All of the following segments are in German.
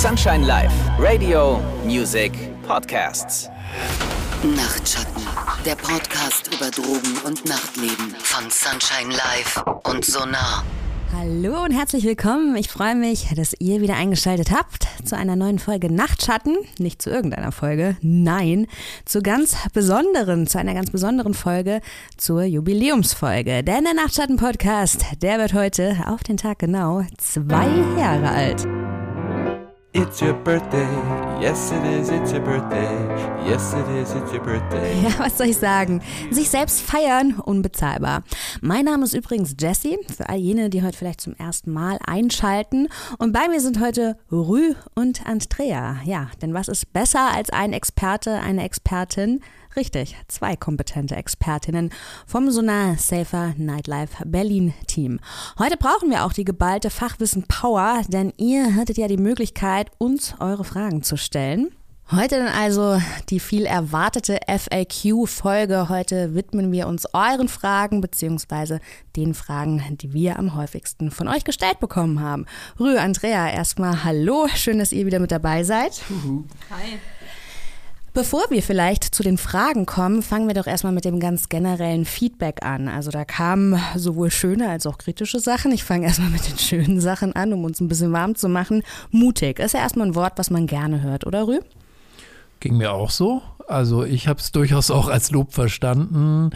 Sunshine Live, Radio, Music, Podcasts. Nachtschatten, der Podcast über Drogen und Nachtleben von Sunshine Live und Sonar. Hallo und herzlich willkommen. Ich freue mich, dass ihr wieder eingeschaltet habt zu einer neuen Folge Nachtschatten. Nicht zu irgendeiner Folge, nein, zu ganz besonderen, zu einer ganz besonderen Folge, zur Jubiläumsfolge. Denn der Nachtschatten-Podcast, der wird heute auf den Tag genau zwei Jahre alt. It's your birthday. Yes, it is. It's your birthday. Yes, it is. It's your birthday. Ja, was soll ich sagen? Sich selbst feiern, unbezahlbar. Mein Name ist übrigens Jessie, für all jene, die heute vielleicht zum ersten Mal einschalten. Und bei mir sind heute Rü und Andrea. Ja, denn was ist besser als ein Experte, eine Expertin? Richtig, zwei kompetente Expertinnen vom Sonar Safer Nightlife Berlin Team. Heute brauchen wir auch die geballte Fachwissen Power, denn ihr hattet ja die Möglichkeit, uns eure Fragen zu stellen. Heute dann also die viel erwartete FAQ-Folge. Heute widmen wir uns euren Fragen beziehungsweise den Fragen, die wir am häufigsten von euch gestellt bekommen haben. Rü, Andrea, erstmal hallo, schön, dass ihr wieder mit dabei seid. Hi. Bevor wir vielleicht zu den Fragen kommen, fangen wir doch erstmal mit dem ganz generellen Feedback an. Also da kamen sowohl schöne als auch kritische Sachen. Ich fange erstmal mit den schönen Sachen an, um uns ein bisschen warm zu machen. Mutig ist ja erstmal ein Wort, was man gerne hört, oder Rü? Ging mir auch so. Also ich habe es durchaus auch als Lob verstanden.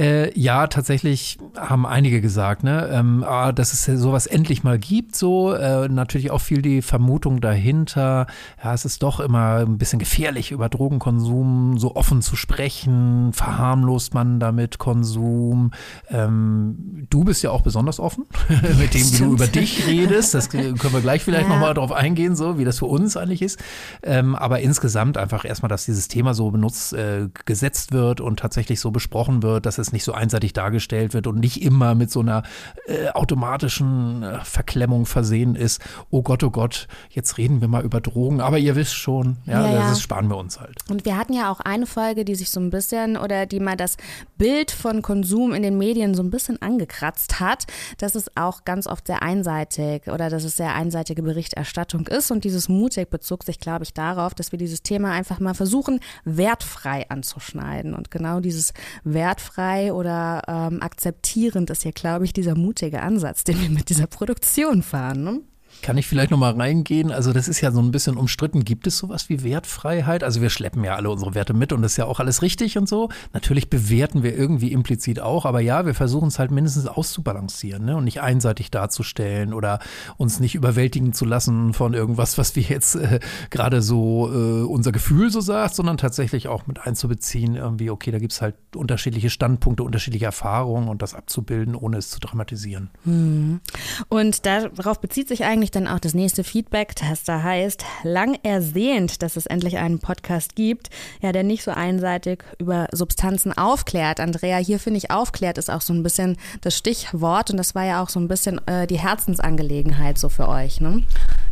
Äh, ja, tatsächlich haben einige gesagt, ne, ähm, ah, dass es sowas endlich mal gibt. So äh, natürlich auch viel die Vermutung dahinter. Ja, es ist doch immer ein bisschen gefährlich, über Drogenkonsum so offen zu sprechen. Verharmlost man damit Konsum? Ähm, du bist ja auch besonders offen mit dem, wie du über dich redest. Das können wir gleich vielleicht ja. nochmal drauf eingehen, so wie das für uns eigentlich ist. Ähm, aber insgesamt einfach erstmal, dass dieses Thema so benutzt, äh, gesetzt wird und tatsächlich so besprochen wird, dass es nicht so einseitig dargestellt wird und nicht immer mit so einer äh, automatischen äh, Verklemmung versehen ist. Oh Gott, oh Gott, jetzt reden wir mal über Drogen. Aber ihr wisst schon, ja, ja, das sparen wir uns halt. Und wir hatten ja auch eine Folge, die sich so ein bisschen oder die mal das Bild von Konsum in den Medien so ein bisschen angekratzt hat. Das ist auch ganz oft sehr einseitig oder dass es sehr einseitige Berichterstattung ist. Und dieses Mutig bezog sich, glaube ich, darauf, dass wir dieses Thema einfach mal versuchen, wertfrei anzuschneiden. Und genau dieses wertfrei frei oder ähm, akzeptierend ist ja, glaube ich, dieser mutige Ansatz, den wir mit dieser Produktion fahren. Ne? Kann ich vielleicht nochmal reingehen? Also das ist ja so ein bisschen umstritten. Gibt es sowas wie Wertfreiheit? Also wir schleppen ja alle unsere Werte mit und das ist ja auch alles richtig und so. Natürlich bewerten wir irgendwie implizit auch, aber ja, wir versuchen es halt mindestens auszubalancieren ne? und nicht einseitig darzustellen oder uns nicht überwältigen zu lassen von irgendwas, was wir jetzt äh, gerade so äh, unser Gefühl so sagt, sondern tatsächlich auch mit einzubeziehen, irgendwie, okay, da gibt es halt unterschiedliche Standpunkte, unterschiedliche Erfahrungen und das abzubilden, ohne es zu dramatisieren. Hm. Und darauf bezieht sich eigentlich nämlich dann auch das nächste Feedback, das da heißt, lang ersehnt, dass es endlich einen Podcast gibt, ja, der nicht so einseitig über Substanzen aufklärt. Andrea, hier finde ich, aufklärt ist auch so ein bisschen das Stichwort und das war ja auch so ein bisschen äh, die Herzensangelegenheit so für euch, ne?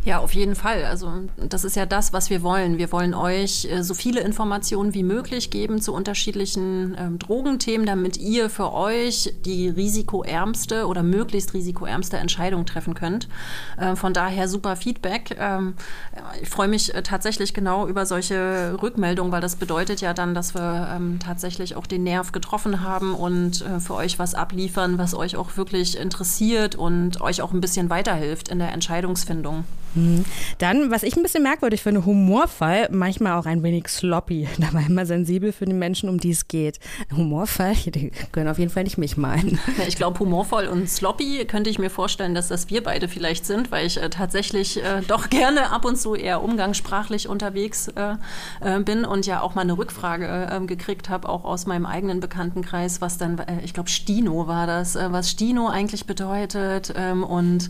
Ja, auf jeden Fall. Also das ist ja das, was wir wollen. Wir wollen euch äh, so viele Informationen wie möglich geben zu unterschiedlichen ähm, Drogenthemen, damit ihr für euch die risikoärmste oder möglichst risikoärmste Entscheidung treffen könnt. Äh, von daher super Feedback. Ähm, ich freue mich äh, tatsächlich genau über solche Rückmeldungen, weil das bedeutet ja dann, dass wir ähm, tatsächlich auch den Nerv getroffen haben und äh, für euch was abliefern, was euch auch wirklich interessiert und euch auch ein bisschen weiterhilft in der Entscheidungsfindung. Mhm. Dann, was ich ein bisschen merkwürdig finde, humorvoll, manchmal auch ein wenig sloppy. Da war immer sensibel für die Menschen, um die es geht. Humorvoll, die können auf jeden Fall nicht mich meinen. Ich glaube, humorvoll und sloppy könnte ich mir vorstellen, dass das wir beide vielleicht sind, weil ich äh, tatsächlich äh, doch gerne ab und zu eher umgangssprachlich unterwegs äh, äh bin und ja auch mal eine Rückfrage äh, gekriegt habe, auch aus meinem eigenen Bekanntenkreis, was dann, äh, ich glaube, Stino war das, was Stino eigentlich bedeutet. Ähm, und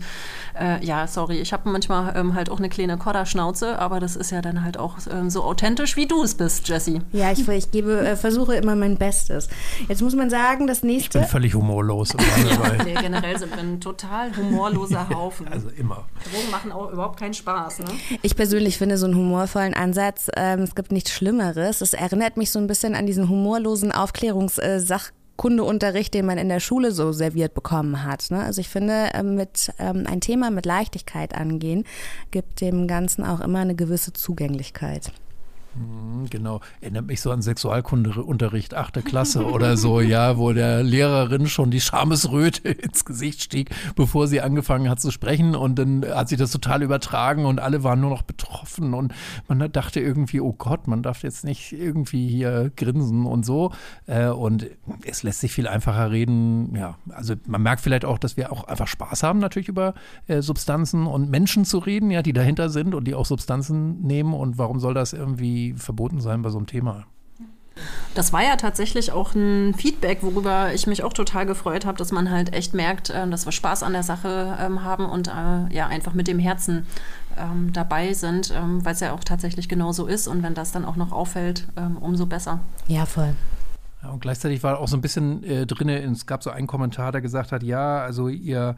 ja, sorry, ich habe manchmal ähm, halt auch eine kleine Kodderschnauze, aber das ist ja dann halt auch ähm, so authentisch, wie du es bist, Jessie. Ja, ich, ich gebe, äh, versuche immer mein Bestes. Jetzt muss man sagen, das nächste. Ich bin völlig humorlos. ja, nee, generell sind wir ein total humorloser Haufen. Also immer. Drogen machen auch überhaupt keinen Spaß. Ne? Ich persönlich finde so einen humorvollen Ansatz, ähm, es gibt nichts Schlimmeres. Es erinnert mich so ein bisschen an diesen humorlosen Aufklärungssach. Äh, Kundeunterricht, den man in der Schule so serviert bekommen hat. Ne? Also ich finde, äh, mit ähm, ein Thema mit Leichtigkeit angehen, gibt dem Ganzen auch immer eine gewisse Zugänglichkeit. Mhm, genau, erinnert mich so an Sexualkundeunterricht, achte Klasse oder so, ja, wo der Lehrerin schon die Schamesröte ins Gesicht stieg, bevor sie angefangen hat zu sprechen. Und dann hat sie das total übertragen und alle waren nur noch betroffen. Und man dachte irgendwie, oh Gott, man darf jetzt nicht irgendwie hier grinsen und so. Äh, und es lässt sich viel einfacher reden, ja, also man merkt vielleicht auch, dass wir auch einfach Spaß haben natürlich über äh, Substanzen und Menschen zu reden, ja, die dahinter sind und die auch Substanzen nehmen. Und warum soll das irgendwie verboten sein bei so einem Thema. Das war ja tatsächlich auch ein Feedback, worüber ich mich auch total gefreut habe, dass man halt echt merkt, ähm, dass wir Spaß an der Sache ähm, haben und äh, ja einfach mit dem Herzen ähm, dabei sind, weil es ja auch tatsächlich genauso ist. Und wenn das dann auch noch auffällt, umso besser. Ja, voll. Ja, und gleichzeitig war auch so ein bisschen äh, drin, es gab so einen Kommentar, der gesagt hat, ja, also ihr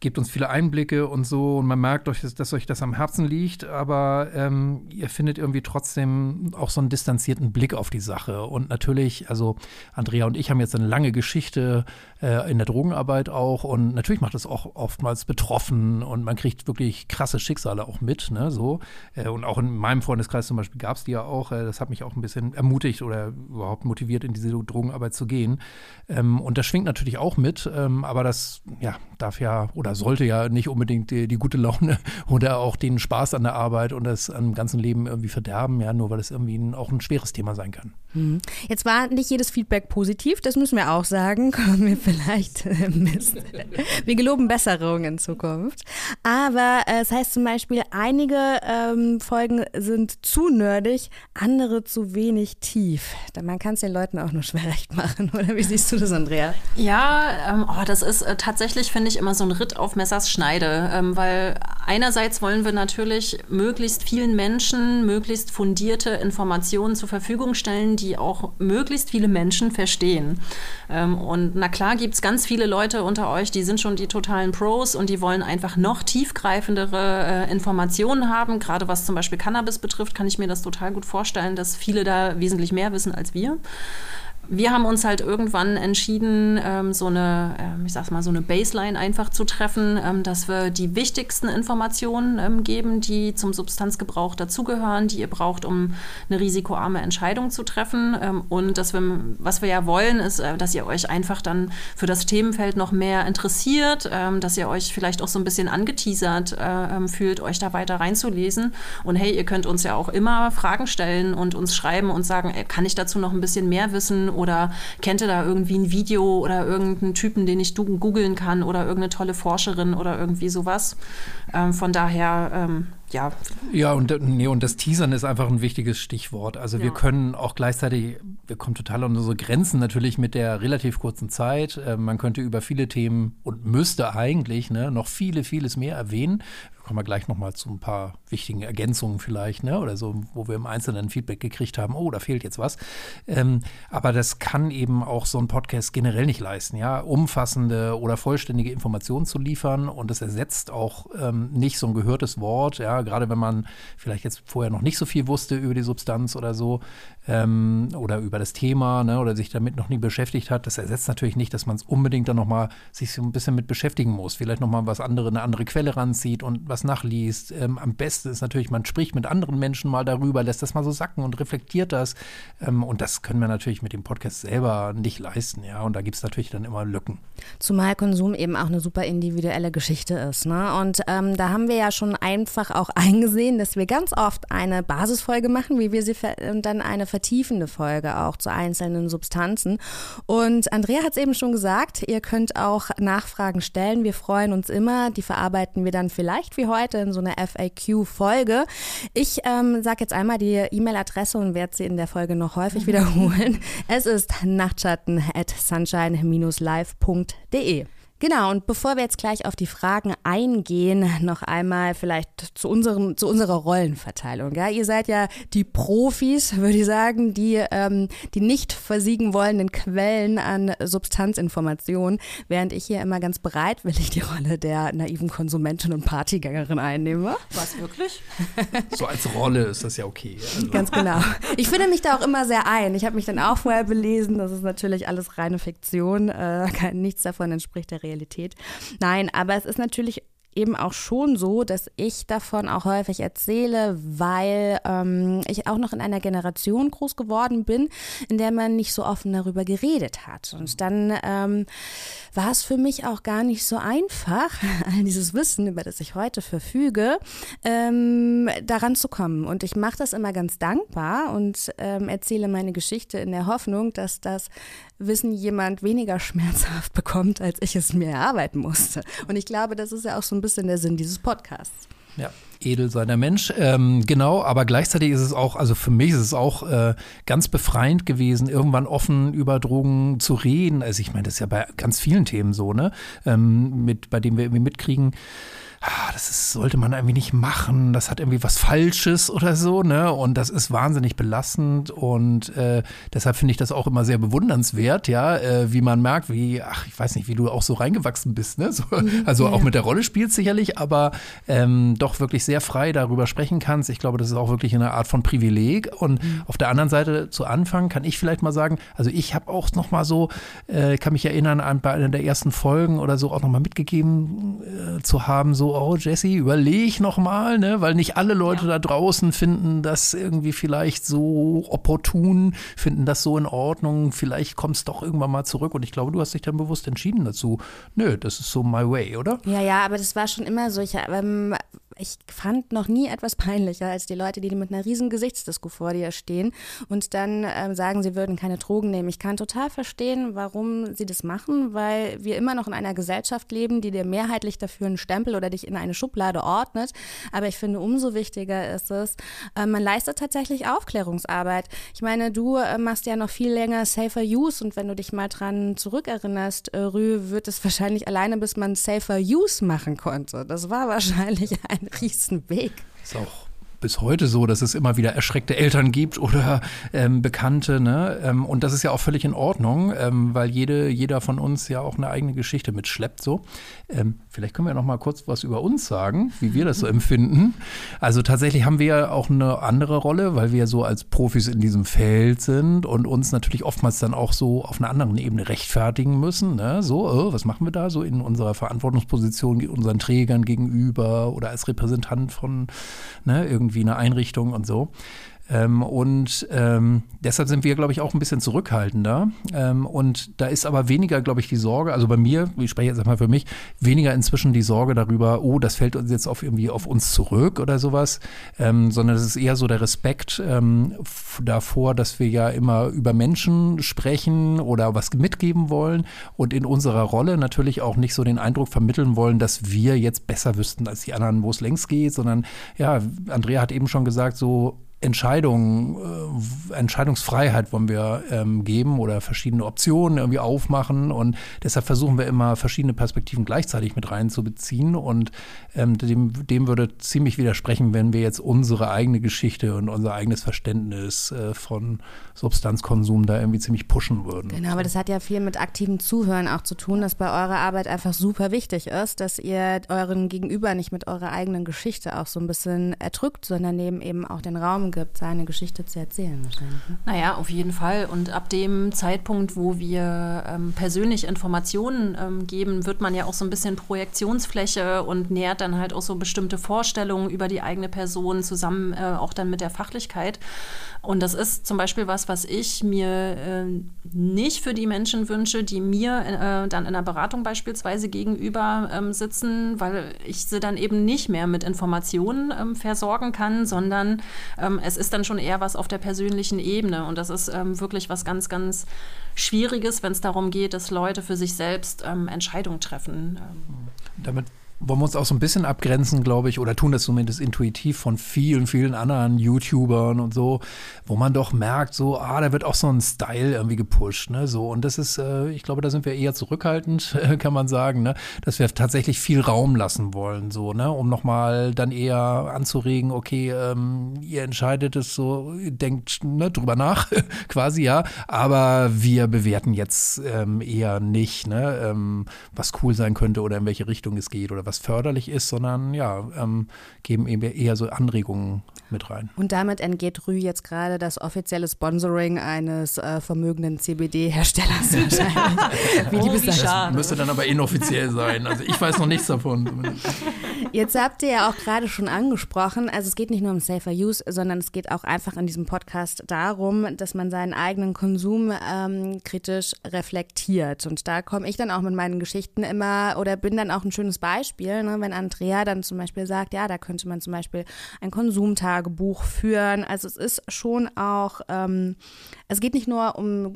gebt uns viele Einblicke und so und man merkt euch, dass euch das am Herzen liegt, aber ähm, ihr findet irgendwie trotzdem auch so einen distanzierten Blick auf die Sache. Und natürlich, also Andrea und ich haben jetzt eine lange Geschichte äh, in der Drogenarbeit auch und natürlich macht es auch oftmals betroffen und man kriegt wirklich krasse Schicksale auch mit, ne, so. Äh, und auch in meinem Freundeskreis zum Beispiel gab es die ja auch, äh, das hat mich auch ein bisschen ermutigt oder überhaupt motiviert, in diese Drogenarbeit zu gehen. Ähm, und das schwingt natürlich auch mit, ähm, aber das, ja, darf ja oder sollte ja nicht unbedingt die, die, gute Laune oder auch den Spaß an der Arbeit und das am ganzen Leben irgendwie verderben, ja, nur weil es irgendwie ein, auch ein schweres Thema sein kann. Mhm. Jetzt war nicht jedes Feedback positiv, das müssen wir auch sagen. Kommen wir vielleicht äh, Mist. Wir geloben Besserung in Zukunft. Aber äh, es heißt zum Beispiel, einige ähm, Folgen sind zu nerdig, andere zu wenig tief. Man kann es den Leuten auch nur schwer recht machen, oder wie siehst du das, Andrea? Ja, ähm, oh, das ist äh, tatsächlich, finde ich, immer so ein Ritt auf Messers Schneide, ähm, weil einerseits wollen wir natürlich möglichst vielen Menschen möglichst fundierte Informationen zur Verfügung stellen, die auch möglichst viele Menschen verstehen. Ähm, und na klar gibt es ganz viele Leute unter euch, die sind schon die totalen Pros und die wollen einfach noch tiefgreifendere äh, Informationen haben. Gerade was zum Beispiel Cannabis betrifft, kann ich mir das total gut vorstellen, dass viele da wesentlich mehr wissen als wir wir haben uns halt irgendwann entschieden, ähm, so eine, äh, ich sag's mal, so eine Baseline einfach zu treffen, ähm, dass wir die wichtigsten Informationen ähm, geben, die zum Substanzgebrauch dazugehören, die ihr braucht, um eine risikoarme Entscheidung zu treffen. Ähm, und dass wir, was wir ja wollen, ist, äh, dass ihr euch einfach dann für das Themenfeld noch mehr interessiert, ähm, dass ihr euch vielleicht auch so ein bisschen angeteasert äh, ähm, fühlt, euch da weiter reinzulesen. Und hey, ihr könnt uns ja auch immer Fragen stellen und uns schreiben und sagen, ey, kann ich dazu noch ein bisschen mehr wissen? Oder kennt ihr da irgendwie ein Video oder irgendeinen Typen, den ich googeln kann oder irgendeine tolle Forscherin oder irgendwie sowas. Ähm, von daher, ähm, ja. Ja, und, nee, und das Teasern ist einfach ein wichtiges Stichwort. Also ja. wir können auch gleichzeitig, wir kommen total an unsere Grenzen natürlich mit der relativ kurzen Zeit. Äh, man könnte über viele Themen und müsste eigentlich ne, noch viele, vieles mehr erwähnen kommen wir gleich nochmal zu ein paar wichtigen Ergänzungen vielleicht, ne? oder so, wo wir im Einzelnen Feedback gekriegt haben, oh, da fehlt jetzt was. Ähm, aber das kann eben auch so ein Podcast generell nicht leisten, ja, umfassende oder vollständige Informationen zu liefern und das ersetzt auch ähm, nicht so ein gehörtes Wort, ja, gerade wenn man vielleicht jetzt vorher noch nicht so viel wusste über die Substanz oder so ähm, oder über das Thema, ne, oder sich damit noch nie beschäftigt hat. Das ersetzt natürlich nicht, dass man es unbedingt dann nochmal sich so ein bisschen mit beschäftigen muss, vielleicht nochmal was andere, eine andere Quelle ranzieht und was nachliest. Ähm, am besten ist natürlich, man spricht mit anderen Menschen mal darüber, lässt das mal so sacken und reflektiert das. Ähm, und das können wir natürlich mit dem Podcast selber nicht leisten, ja. Und da gibt es natürlich dann immer Lücken. Zumal Konsum eben auch eine super individuelle Geschichte ist. Ne? Und ähm, da haben wir ja schon einfach auch eingesehen, dass wir ganz oft eine Basisfolge machen, wie wir sie und dann eine vertiefende Folge auch zu einzelnen Substanzen. Und Andrea hat es eben schon gesagt, ihr könnt auch Nachfragen stellen. Wir freuen uns immer. Die verarbeiten wir dann vielleicht wie heute in so einer FAQ-Folge. Ich ähm, sage jetzt einmal die E-Mail-Adresse und werde sie in der Folge noch häufig wiederholen. Es ist nachtschatten at sunshine-live.de. Genau, und bevor wir jetzt gleich auf die Fragen eingehen, noch einmal vielleicht zu, unserem, zu unserer Rollenverteilung. Ja? Ihr seid ja die Profis, würde ich sagen, die, ähm, die nicht versiegen wollenden Quellen an Substanzinformationen, während ich hier immer ganz bereitwillig die Rolle der naiven Konsumentin und Partygängerin einnehme. Was, wirklich? So als Rolle ist das ja okay. Also. Ganz genau. Ich finde mich da auch immer sehr ein. Ich habe mich dann auch vorher belesen. Das ist natürlich alles reine Fiktion. Äh, nichts davon entspricht der Realität. Realität. Nein, aber es ist natürlich eben auch schon so, dass ich davon auch häufig erzähle, weil ähm, ich auch noch in einer Generation groß geworden bin, in der man nicht so offen darüber geredet hat. Und dann ähm, war es für mich auch gar nicht so einfach, all dieses Wissen, über das ich heute verfüge, ähm, daran zu kommen. Und ich mache das immer ganz dankbar und ähm, erzähle meine Geschichte in der Hoffnung, dass das Wissen jemand weniger schmerzhaft bekommt, als ich es mir erarbeiten musste. Und ich glaube, das ist ja auch so ein bisschen der Sinn dieses Podcasts. Ja, edel sei der Mensch. Ähm, genau, aber gleichzeitig ist es auch, also für mich ist es auch äh, ganz befreiend gewesen, irgendwann offen über Drogen zu reden. Also ich meine, das ist ja bei ganz vielen Themen so, ne? Ähm, mit, bei denen wir irgendwie mitkriegen, ah, das ist, sollte man irgendwie nicht machen, das hat irgendwie was Falsches oder so, ne? Und das ist wahnsinnig belastend und äh, deshalb finde ich das auch immer sehr bewundernswert, ja, äh, wie man merkt, wie, ach, ich weiß nicht, wie du auch so reingewachsen bist, ne? So, Mhm. also auch mit der Rolle spielst sicherlich, aber ähm, doch wirklich sehr frei darüber sprechen kannst. Ich glaube, das ist auch wirklich eine Art von Privileg. Und Mhm. auf der anderen Seite zu Anfang kann ich vielleicht mal sagen, also ich habe auch noch mal so, äh, kann mich erinnern an bei einer der ersten Folgen oder so auch noch mal mitgegeben äh, zu haben, so oh Jesse, überleg noch mal, ne, weil nicht alle Leute da draußen finden das irgendwie vielleicht so opportun, finden das so in Ordnung, vielleicht kommst doch irgendwann mal zurück und ich glaube, du hast dich dann bewusst entschieden dazu. Nö, das ist so my way, oder? Ja, ja, aber das war schon immer so. Ich, ähm, ich fand noch nie etwas peinlicher als die Leute, die mit einer riesen Gesichtsdisco vor dir stehen und dann ähm, sagen, sie würden keine Drogen nehmen. Ich kann total verstehen, warum sie das machen, weil wir immer noch in einer Gesellschaft leben, die dir mehrheitlich dafür einen Stempel oder dich in eine Schublade ordnet. Aber ich finde, umso wichtiger ist es, äh, man leistet tatsächlich Aufklärungsarbeit. Ich meine, du äh, machst ja noch viel länger Safer Use und wenn du dich mal dran zurückerinnerst, äh, Rü, wird es wahrscheinlich alleine, bis man Safer Use machen konnte. Das war wahrscheinlich ein Riesenweg. Ist auch bis heute so, dass es immer wieder erschreckte Eltern gibt oder ähm, Bekannte. Ne? Ähm, und das ist ja auch völlig in Ordnung, ähm, weil jede, jeder von uns ja auch eine eigene Geschichte mitschleppt. So. Ähm, vielleicht können wir noch mal kurz was über uns sagen, wie wir das so empfinden. Also tatsächlich haben wir ja auch eine andere Rolle, weil wir so als Profis in diesem Feld sind und uns natürlich oftmals dann auch so auf einer anderen Ebene rechtfertigen müssen. Ne? So, äh, was machen wir da so in unserer Verantwortungsposition unseren Trägern gegenüber oder als Repräsentant von ne, irgendwie eine Einrichtung und so. Ähm, und ähm, deshalb sind wir, glaube ich, auch ein bisschen zurückhaltender. Ähm, und da ist aber weniger, glaube ich, die Sorge, also bei mir, ich spreche jetzt mal für mich, weniger inzwischen die Sorge darüber, oh, das fällt uns jetzt auf irgendwie auf uns zurück oder sowas, ähm, sondern es ist eher so der Respekt ähm, davor, dass wir ja immer über Menschen sprechen oder was mitgeben wollen und in unserer Rolle natürlich auch nicht so den Eindruck vermitteln wollen, dass wir jetzt besser wüssten als die anderen, wo es längst geht, sondern ja, Andrea hat eben schon gesagt, so Entscheidungen, äh, Entscheidungsfreiheit wollen wir ähm, geben oder verschiedene Optionen irgendwie aufmachen und deshalb versuchen wir immer verschiedene Perspektiven gleichzeitig mit reinzubeziehen und ähm, dem, dem würde ziemlich widersprechen, wenn wir jetzt unsere eigene Geschichte und unser eigenes Verständnis äh, von Substanzkonsum da irgendwie ziemlich pushen würden. Genau, aber das hat ja viel mit aktivem Zuhören auch zu tun, dass bei eurer Arbeit einfach super wichtig ist, dass ihr euren Gegenüber nicht mit eurer eigenen Geschichte auch so ein bisschen erdrückt, sondern dem eben auch den Raum gibt, seine Geschichte zu erzählen wahrscheinlich. Ne? Naja, auf jeden Fall. Und ab dem Zeitpunkt, wo wir ähm, persönlich Informationen ähm, geben, wird man ja auch so ein bisschen Projektionsfläche und nähert dann halt auch so bestimmte Vorstellungen über die eigene Person zusammen, äh, auch dann mit der Fachlichkeit. Und das ist zum Beispiel was, was ich mir äh, nicht für die Menschen wünsche, die mir äh, dann in der Beratung beispielsweise gegenüber ähm, sitzen, weil ich sie dann eben nicht mehr mit Informationen ähm, versorgen kann, sondern ähm, es ist dann schon eher was auf der persönlichen Ebene. Und das ist ähm, wirklich was ganz, ganz Schwieriges, wenn es darum geht, dass Leute für sich selbst ähm, Entscheidungen treffen. Ähm, Damit wollen wir uns auch so ein bisschen abgrenzen, glaube ich, oder tun das zumindest intuitiv von vielen, vielen anderen YouTubern und so, wo man doch merkt, so, ah, da wird auch so ein Style irgendwie gepusht, ne, so. Und das ist, äh, ich glaube, da sind wir eher zurückhaltend, kann man sagen, ne, dass wir tatsächlich viel Raum lassen wollen, so, ne, um nochmal dann eher anzuregen, okay, ähm, ihr entscheidet es so, denkt ne, drüber nach, quasi, ja, aber wir bewerten jetzt ähm, eher nicht, ne, ähm, was cool sein könnte oder in welche Richtung es geht oder was förderlich ist, sondern ja, ähm, geben eben eher so Anregungen mit rein. Und damit entgeht Rü jetzt gerade das offizielle Sponsoring eines äh, vermögenden CBD-Herstellers wahrscheinlich. wie die oh, wie das müsste dann aber inoffiziell sein. Also ich weiß noch nichts davon. Jetzt habt ihr ja auch gerade schon angesprochen, also es geht nicht nur um Safer Use, sondern es geht auch einfach in diesem Podcast darum, dass man seinen eigenen Konsum ähm, kritisch reflektiert. Und da komme ich dann auch mit meinen Geschichten immer oder bin dann auch ein schönes Beispiel, ne, wenn Andrea dann zum Beispiel sagt, ja, da könnte man zum Beispiel ein Konsumtagebuch führen. Also es ist schon auch, ähm, es geht nicht nur um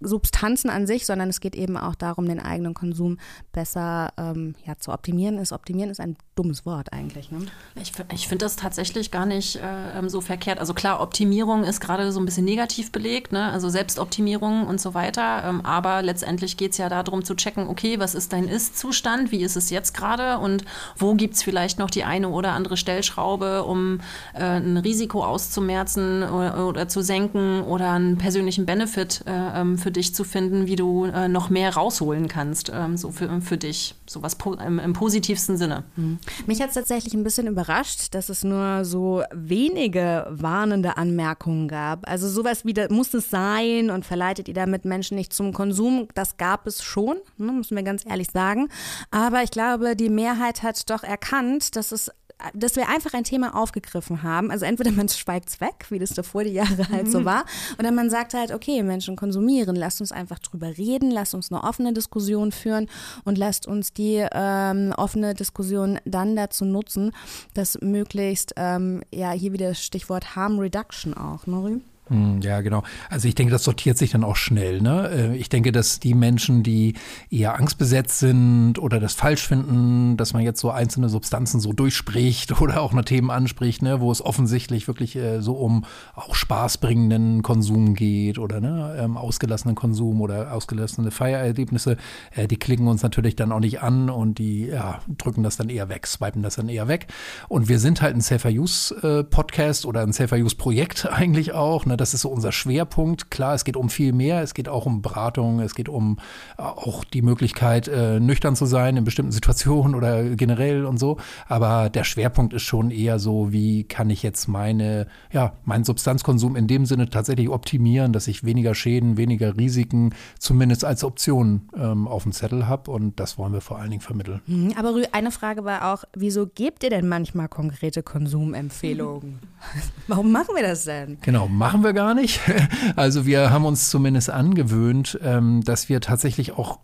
Substanzen an sich, sondern es geht eben auch darum, den eigenen Konsum besser ähm, ja, zu optimieren. Ist optimieren ist ein dummes Wort eigentlich. Ne? Ich, ich finde das tatsächlich gar nicht äh, ähm, so verkehrt. Also klar, Optimierung ist gerade so ein bisschen negativ belegt, ne? also Selbstoptimierung und so weiter. Ähm, aber letztendlich geht es ja darum zu checken, okay, was ist dein Ist-Zustand, wie ist es jetzt gerade und wo gibt es vielleicht noch die eine oder andere Stellschraube, um äh, ein Risiko auszumerzen oder, oder, zu senken oder einen persönlichen Benefit äh, ähm, für dich zu finden, wie du äh, noch mehr rausholen kannst, ähm, so für, für dich. So was po im, im positivsten Sinne. Mhm. Mich hat es tatsächlich ein bisschen überrascht, dass es nur so wenige warnende Anmerkungen gab. Also sowas wie, da muss es sein und verleitet ihr damit Menschen nicht zum Konsum, das gab es schon, ne, müssen wir ganz ehrlich sagen. Aber ich glaube, die Mehrheit hat doch erkannt, dass es dass wir einfach ein Thema aufgegriffen haben. Also entweder man schweigt es weg, wie das davor die Jahre halt so mhm. war, oder man sagt halt, okay, Menschen konsumieren, lasst uns einfach drüber reden, lasst uns eine offene Diskussion führen und lasst uns die ähm, offene Diskussion dann dazu nutzen, dass möglichst, ähm, ja, hier wieder Stichwort Harm Reduction auch, Nori? Hm, ja, genau. Also ich denke, das sortiert sich dann auch schnell. Ne? Äh, ich denke, dass die Menschen, die eher angstbesetzt sind oder das falsch finden, dass man jetzt so einzelne Substanzen so durchspricht oder auch eine Themen anspricht, ne, wo es offensichtlich wirklich äh, so um auch spaßbringenden Konsum geht oder ne, ähm, ausgelassenen Konsum oder ausgelassene Feiererlebnisse, äh, die klicken uns natürlich dann auch nicht an und die ja, drücken das dann eher weg, swipen das dann eher weg. Und wir sind halt ein Safer Use äh, Podcast oder ein Safer Use Projekt eigentlich auch. Ne? Das ist so unser Schwerpunkt. Klar, es geht um viel mehr. Es geht auch um Beratung. Es geht um äh, auch die Möglichkeit, äh, nüchtern zu sein in bestimmten Situationen oder generell und so. Aber der Schwerpunkt ist schon eher so, wie kann ich jetzt meine, ja, meinen Substanzkonsum in dem Sinne tatsächlich optimieren, dass ich weniger Schäden, weniger Risiken zumindest als Option ähm, auf dem Zettel habe. Und das wollen wir vor allen Dingen vermitteln. Mhm, aber Rü, eine Frage war auch, wieso gebt ihr denn manchmal konkrete Konsumempfehlungen? Warum machen wir das denn? Genau, machen wir wir gar nicht. Also wir haben uns zumindest angewöhnt, ähm, dass wir tatsächlich auch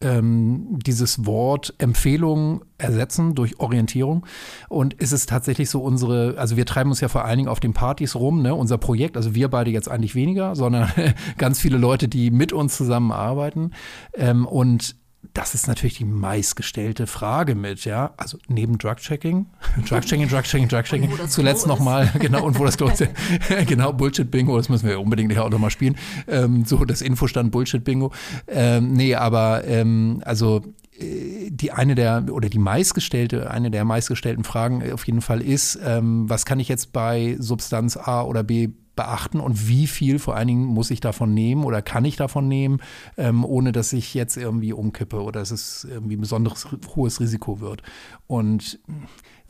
ähm, dieses Wort Empfehlung ersetzen durch Orientierung. Und ist es tatsächlich so unsere, also wir treiben uns ja vor allen Dingen auf den Partys rum, ne? unser Projekt, also wir beide jetzt eigentlich weniger, sondern ganz viele Leute, die mit uns zusammenarbeiten. Ähm, und das ist natürlich die meistgestellte Frage mit, ja. Also neben Drug-Checking, Drug-Checking, Drug-Checking, Drug-Checking, zuletzt nochmal, genau, und wo das Klo ist, genau, Bullshit-Bingo, das müssen wir unbedingt auch nochmal spielen. Ähm, so das Infostand Bullshit-Bingo. Ähm, nee, aber ähm, also äh, die eine der oder die meistgestellte, eine der meistgestellten Fragen auf jeden Fall ist, ähm, was kann ich jetzt bei Substanz A oder B beachten und wie viel vor allen Dingen muss ich davon nehmen oder kann ich davon nehmen, ähm, ohne dass ich jetzt irgendwie umkippe oder dass es irgendwie ein besonderes hohes Risiko wird. Und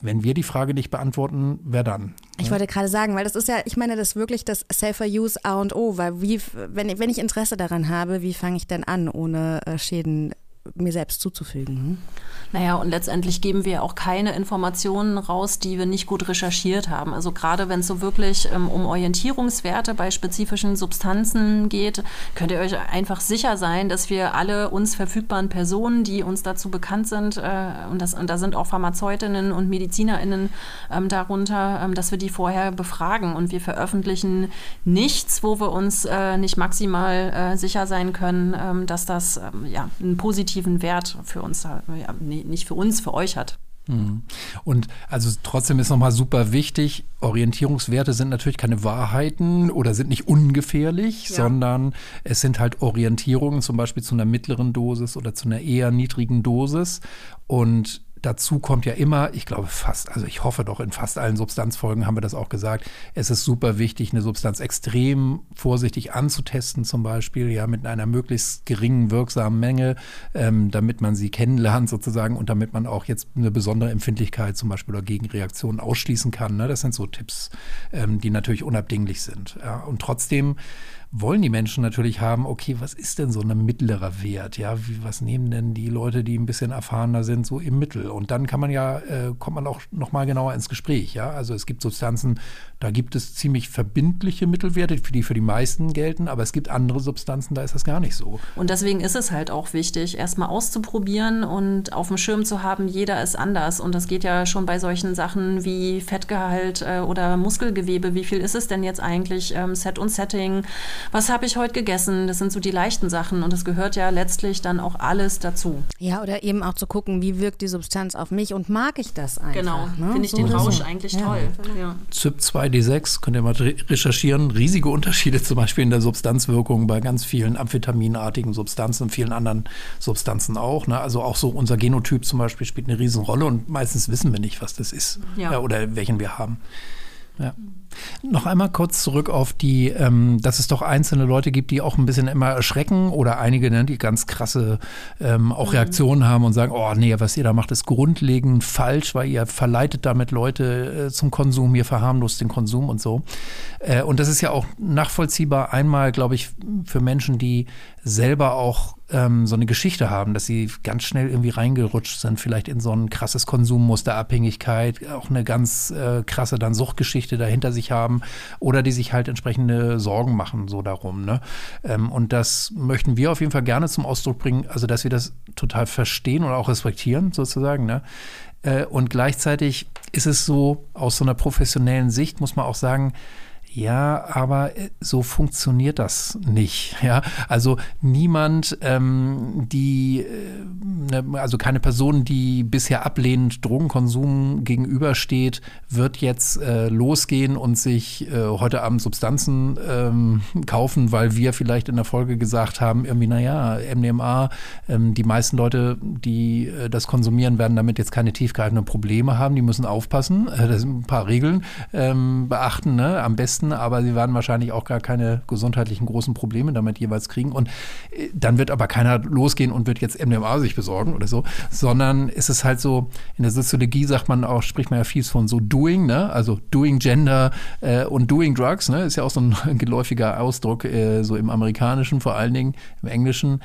wenn wir die Frage nicht beantworten, wer dann? Ich wollte gerade sagen, weil das ist ja, ich meine, das ist wirklich das Safer Use A und O, weil wie, wenn, wenn ich Interesse daran habe, wie fange ich denn an, ohne äh, Schäden mir selbst zuzufügen. Hm? Naja, und letztendlich geben wir auch keine Informationen raus, die wir nicht gut recherchiert haben. Also gerade wenn es so wirklich ähm, um Orientierungswerte bei spezifischen Substanzen geht, könnt ihr euch einfach sicher sein, dass wir alle uns verfügbaren Personen, die uns dazu bekannt sind, äh, und, das, und da sind auch Pharmazeutinnen und MedizinerInnen ähm, darunter, ähm, dass wir die vorher befragen. Und wir veröffentlichen nichts, wo wir uns äh, nicht maximal äh, sicher sein können, ähm, dass das ähm, ja, einen positiven positiven Wert für uns, ja, nicht für uns, für euch hat. Und also trotzdem ist nochmal super wichtig, Orientierungswerte sind natürlich keine Wahrheiten oder sind nicht ungefährlich, Ja. sondern es sind halt Orientierungen, zum Beispiel zu einer mittleren Dosis oder zu einer eher niedrigen Dosis. Und dazu kommt ja immer, ich glaube fast, also ich hoffe doch, in fast allen Substanzfolgen haben wir das auch gesagt, es ist super wichtig, eine Substanz extrem vorsichtig anzutesten, zum Beispiel, ja, mit einer möglichst geringen wirksamen Menge, ähm, damit man sie kennenlernt sozusagen und damit man auch jetzt eine besondere Empfindlichkeit zum Beispiel oder Gegenreaktionen ausschließen kann. Ne? Das sind so Tipps, ähm, die natürlich unabdinglich sind. Ja? Und trotzdem wollen die Menschen natürlich haben, okay, was ist denn so ein mittlerer Wert? Ja, wie, was nehmen denn die Leute, die ein bisschen erfahrener sind, so im Mittel? Und dann kann man ja, äh, kommt man auch noch mal genauer ins Gespräch. Ja, also es gibt Substanzen, da gibt es ziemlich verbindliche Mittelwerte, die für die meisten gelten, aber es gibt andere Substanzen, da ist das gar nicht so. Und deswegen ist es halt auch wichtig, erstmal auszuprobieren und auf dem Schirm zu haben, jeder ist anders. Und das geht ja schon bei solchen Sachen wie Fettgehalt äh, oder Muskelgewebe. Wie viel ist es denn jetzt eigentlich? Ähm, Set und Setting. Was habe ich heute gegessen? Das sind so die leichten Sachen. Und das gehört ja letztlich dann auch alles dazu. Ja, oder eben auch zu gucken, wie wirkt die Substanz auf mich und mag ich das einfach. Genau. Ne? Finde ich So den oder so. Rausch eigentlich Ja. toll. Ja. ZYP2D6, könnt ihr mal re- recherchieren, riesige Unterschiede zum Beispiel in der Substanzwirkung bei ganz vielen amphetaminartigen Substanzen und vielen anderen Substanzen auch. Ne? Also auch so unser Genotyp zum Beispiel spielt eine Riesenrolle und meistens wissen wir nicht, was das ist Ja. oder welchen wir haben. Ja. Noch einmal kurz zurück auf die, ähm, dass es doch einzelne Leute gibt, die auch ein bisschen immer erschrecken oder einige, ne, die ganz krasse ähm, auch Reaktionen haben und sagen, oh nee, was ihr da macht, ist grundlegend falsch, weil ihr verleitet damit Leute äh, zum Konsum, ihr verharmlost den Konsum und so. Äh, und das ist ja auch nachvollziehbar einmal, glaube ich, für Menschen, die selber auch ähm, so eine Geschichte haben, dass sie ganz schnell irgendwie reingerutscht sind, vielleicht in so ein krasses Konsummuster, Abhängigkeit, auch eine ganz äh, krasse dann Suchtgeschichte dahinter sich haben oder die sich halt entsprechende Sorgen machen so darum. Ne? Ähm, und das möchten wir auf jeden Fall gerne zum Ausdruck bringen, also dass wir das total verstehen und auch respektieren sozusagen. Ne? Äh, und gleichzeitig ist es so, aus so einer professionellen Sicht muss man auch sagen, ja, aber äh, so funktioniert das nicht. Ja, also niemand, ähm, die, äh, ne, also keine Person, die bisher ablehnend Drogenkonsum gegenübersteht, wird jetzt äh, losgehen und sich äh, heute Abend Substanzen ähm, kaufen, weil wir vielleicht in der Folge gesagt haben, irgendwie, naja, MDMA, ähm, die meisten Leute, die äh, das konsumieren, werden damit jetzt keine tiefgreifenden Probleme haben. Die müssen aufpassen, das sind ein paar Regeln ähm, beachten, ne? am besten, aber sie werden wahrscheinlich auch gar keine gesundheitlichen großen Probleme damit jeweils kriegen. Und äh, dann wird aber keiner losgehen und wird jetzt MDMA sich besorgen oder so, sondern ist es halt so, in der Soziologie sagt man auch, spricht man ja viel von so Doing, ne? also Doing Gender äh, und Doing Drugs, ne? ist ja auch so ein geläufiger Ausdruck, äh, so im Amerikanischen vor allen Dingen, im Englischen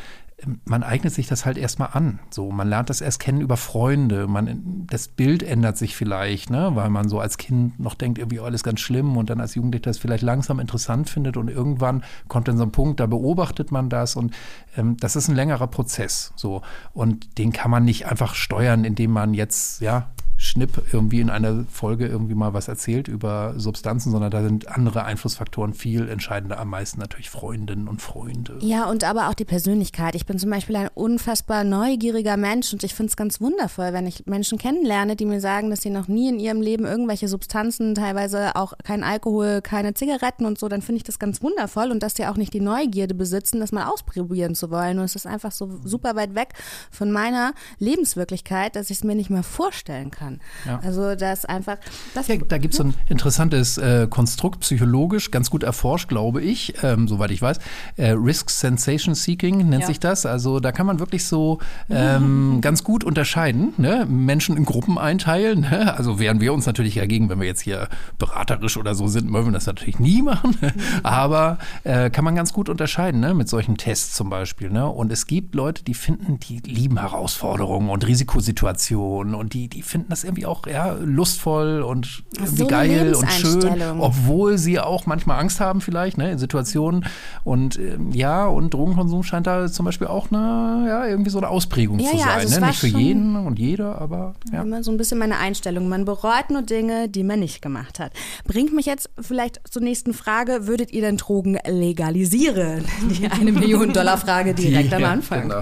man eignet sich das halt erstmal an. So, man lernt das erst kennen über Freunde. Man, das Bild ändert sich vielleicht, ne? weil man so als Kind noch denkt, irgendwie oh, alles ganz schlimm und dann als Jugendlicher das vielleicht langsam interessant findet und irgendwann kommt dann so ein Punkt, da beobachtet man das und ähm, das ist ein längerer Prozess. So und den kann man nicht einfach steuern, indem man jetzt ja Schnipp irgendwie in einer Folge irgendwie mal was erzählt über Substanzen, sondern da sind andere Einflussfaktoren viel entscheidender, am meisten natürlich Freundinnen und Freunde. Ja, und aber auch die Persönlichkeit. Ich bin zum Beispiel ein unfassbar neugieriger Mensch und ich finde es ganz wundervoll, wenn ich Menschen kennenlerne, die mir sagen, dass sie noch nie in ihrem Leben irgendwelche Substanzen, teilweise auch kein Alkohol, keine Zigaretten und so, dann finde ich das ganz wundervoll und dass die auch nicht die Neugierde besitzen, das mal ausprobieren zu wollen. Und es ist einfach so super weit weg von meiner Lebenswirklichkeit, dass ich es mir nicht mehr vorstellen kann. Ja. Also das einfach, das Ja, da gibt es so ein interessantes äh, Konstrukt, psychologisch, ganz gut erforscht, glaube ich, ähm, soweit ich weiß. Äh, Risk Sensation Seeking nennt Ja. sich das. Also da kann man wirklich so ähm, ganz gut unterscheiden, ne? Menschen in Gruppen einteilen. Ne? Also wehren wir uns natürlich dagegen, wenn wir jetzt hier beraterisch oder so sind, wollen wir das natürlich nie machen. Aber äh, kann man ganz gut unterscheiden, ne? mit solchen Tests zum Beispiel. Ne? Und es gibt Leute, die finden, die lieben Herausforderungen und Risikosituationen und die, die finden das irgendwie auch ja, lustvoll und irgendwie so geil und schön, obwohl sie auch manchmal Angst haben vielleicht ne, in Situationen. Und ähm, ja, und Drogenkonsum scheint da zum Beispiel auch eine, ja, irgendwie so eine Ausprägung Ja, zu ja, sein. also ne? Nicht für jeden und jeder, aber ja. Immer so ein bisschen meine Einstellung. Man bereut nur Dinge, die man nicht gemacht hat. Bringt mich jetzt vielleicht zur nächsten Frage. Würdet ihr denn Drogen legalisieren? Die eine Million Dollar Frage direkt am Ja, Anfang. genau.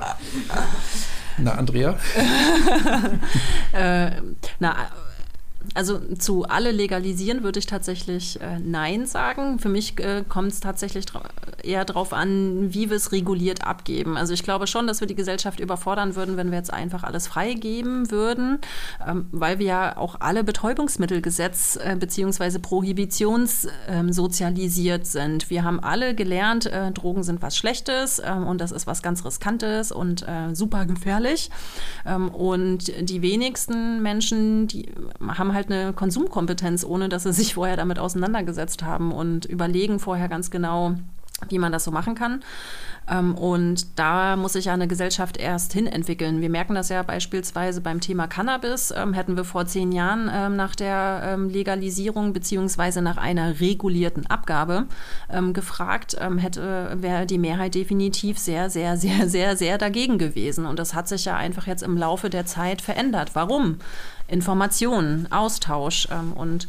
Na, Andrea? äh, na, also zu alle legalisieren würde ich tatsächlich äh, Nein sagen. Für mich äh, kommt es tatsächlich eher darauf an, wie wir es reguliert abgeben. Also ich glaube schon, dass wir die Gesellschaft überfordern würden, wenn wir jetzt einfach alles freigeben würden, ähm, weil wir ja auch alle Betäubungsmittelgesetz äh, bzw. Prohibitionssozialisiert ähm, sind. Wir haben alle gelernt, äh, Drogen sind was Schlechtes ähm, und das ist was ganz Riskantes und äh, super gefährlich. Ähm, und die wenigsten Menschen, die haben halt eine Konsumkompetenz, ohne dass sie sich vorher damit auseinandergesetzt haben und überlegen vorher ganz genau, wie man das so machen kann. Ähm, und da muss sich ja eine Gesellschaft erst hin entwickeln. Wir merken das ja beispielsweise beim Thema Cannabis. Ähm, hätten wir vor zehn Jahren ähm, nach der Legalisierung beziehungsweise nach einer regulierten Abgabe gefragt, hätte, wäre die Mehrheit definitiv sehr, sehr, sehr, sehr, sehr dagegen gewesen. Und das hat sich ja einfach jetzt im Laufe der Zeit verändert. Warum? Informationen, Austausch. Ähm, und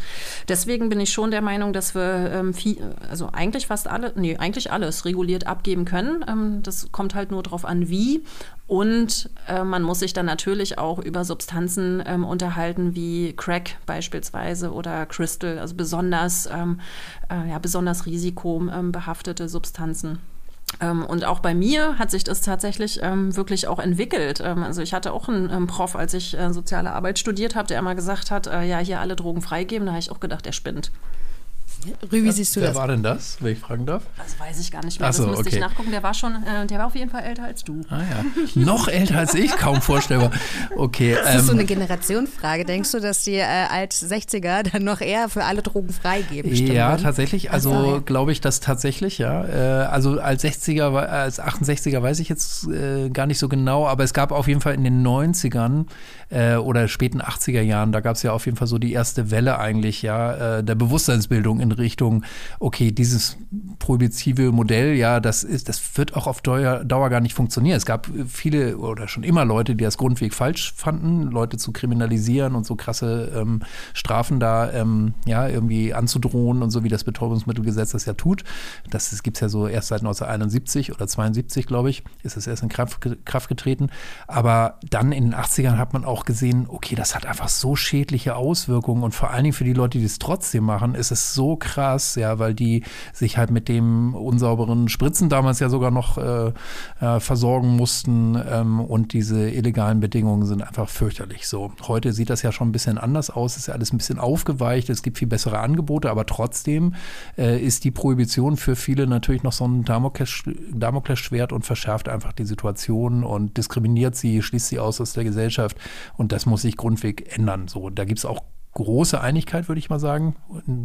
deswegen bin ich schon der Meinung, dass wir ähm, viel, also eigentlich fast alle, nee, eigentlich alles reguliert abgeben können. Ähm, das kommt halt nur darauf an, wie. Und äh, man muss sich dann natürlich auch über Substanzen ähm, unterhalten wie Crack beispielsweise oder Crystal, also besonders, ähm, äh, ja, besonders risikobehaftete Substanzen. Ähm, und auch bei mir hat sich das tatsächlich ähm, wirklich auch entwickelt. Ähm, also ich hatte auch einen Prof, als ich äh, soziale Arbeit studiert habe, der immer gesagt hat, äh, ja, hier alle Drogen freigeben. Da habe ich auch gedacht, der spinnt. Rü, wie siehst du Wer das? war denn das, wenn ich fragen darf? Das weiß ich gar nicht mehr. Ach so, das müsste okay. ich nachgucken. Der war schon, äh, der war auf jeden Fall älter als du. Ah ja. Noch älter als ich, kaum vorstellbar. Okay. Das ist so eine Ähm, Generationenfrage. Denkst du, dass die äh, Alt-60er dann noch eher für alle Drogen freigeben? ja, tatsächlich. So, Also ja. glaube ich das tatsächlich, ja. Äh, also als 60er, wa- als 68er weiß ich jetzt äh, gar nicht so genau, aber es gab auf jeden Fall in den 90ern äh, oder späten 80er Jahren, da gab es ja auf jeden Fall so die erste Welle eigentlich, ja, äh, der Bewusstseinsbildung in Richtung, okay, dieses prohibitive Modell, ja, das ist, das wird auch auf Dauer, Dauer gar nicht funktionieren. Es gab viele oder schon immer Leute, die das grundweg falsch fanden, Leute zu kriminalisieren und so krasse ähm, Strafen da ähm, ja irgendwie anzudrohen und so wie das Betäubungsmittelgesetz das ja tut. Das gibt es ja so erst seit 1971 oder 72, glaube ich, ist es erst in Kraft, Kraft getreten. Aber dann in den 80ern hat man auch gesehen, okay, das hat einfach so schädliche Auswirkungen. Und vor allen Dingen für die Leute, die es trotzdem machen, ist es so krass, ja, weil die sich halt mit dem unsauberen Spritzen damals ja sogar noch äh, äh, versorgen mussten ähm, und diese illegalen Bedingungen sind einfach fürchterlich. So. Heute sieht das ja schon ein bisschen anders aus, ist ja alles ein bisschen aufgeweicht, es gibt viel bessere Angebote, aber trotzdem äh, ist die Prohibition für viele natürlich noch so ein Damokles- Damoklesschwert und verschärft einfach die Situation und diskriminiert sie, schließt sie aus aus der Gesellschaft und das muss sich grundweg ändern. So, da gibt es auch große Einigkeit, würde ich mal sagen,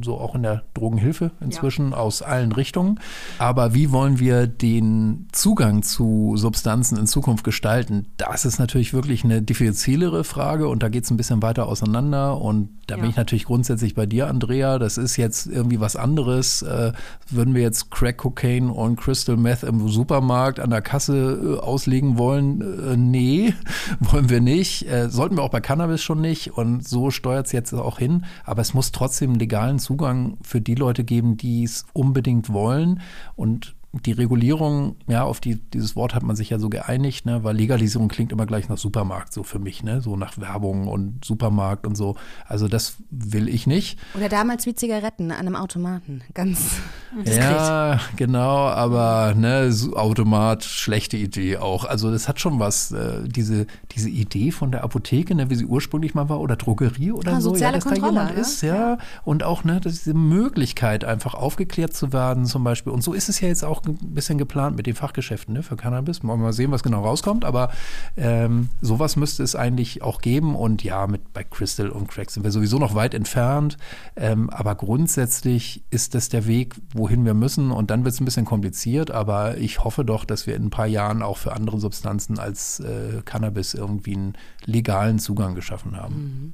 so auch in der Drogenhilfe inzwischen aus allen Richtungen. Aber wie wollen wir den Zugang zu Substanzen in Zukunft gestalten? Das ist natürlich wirklich eine diffizilere Frage und da geht es ein bisschen weiter auseinander und da bin Ja. ich natürlich grundsätzlich bei dir, Andrea. Das ist jetzt irgendwie was anderes. Äh, würden wir jetzt Crack Cocaine und Crystal Meth im Supermarkt an der Kasse äh, auslegen wollen? Äh, nee, wollen wir nicht. Sollten wir auch bei Cannabis schon nicht. Und so steuert es jetzt auch hin. Aber es muss trotzdem legalen Zugang für die Leute geben, die es unbedingt wollen. Und die Regulierung, ja, auf die, dieses Wort hat man sich ja so geeinigt, ne, weil Legalisierung klingt immer gleich nach Supermarkt, so für mich, ne, so nach Werbung und Supermarkt und so. Also das will ich nicht. Oder damals wie Zigaretten an einem Automaten. Ganz diskret. Ja, genau, aber ne, Automat, schlechte Idee auch. Also das hat schon was, äh, diese, diese Idee von der Apotheke, ne, wie sie ursprünglich mal war, oder Drogerie oder Ah, so, soziale ja, dass Kontrolle, da jemand ne? ist, ja. Und auch, ne, diese Möglichkeit, einfach aufgeklärt zu werden, zum Beispiel. Und so ist es ja jetzt auch ein bisschen geplant mit den Fachgeschäften, ne, für Cannabis. Mal sehen, was genau rauskommt, aber ähm, sowas müsste es eigentlich auch geben. Und ja, mit bei Crystal und Crack sind wir sowieso noch weit entfernt. Ähm, aber grundsätzlich ist das der Weg, wohin wir müssen. Und dann wird es ein bisschen kompliziert. Aber ich hoffe doch, dass wir in ein paar Jahren auch für andere Substanzen als äh, Cannabis irgendwie einen legalen Zugang geschaffen haben.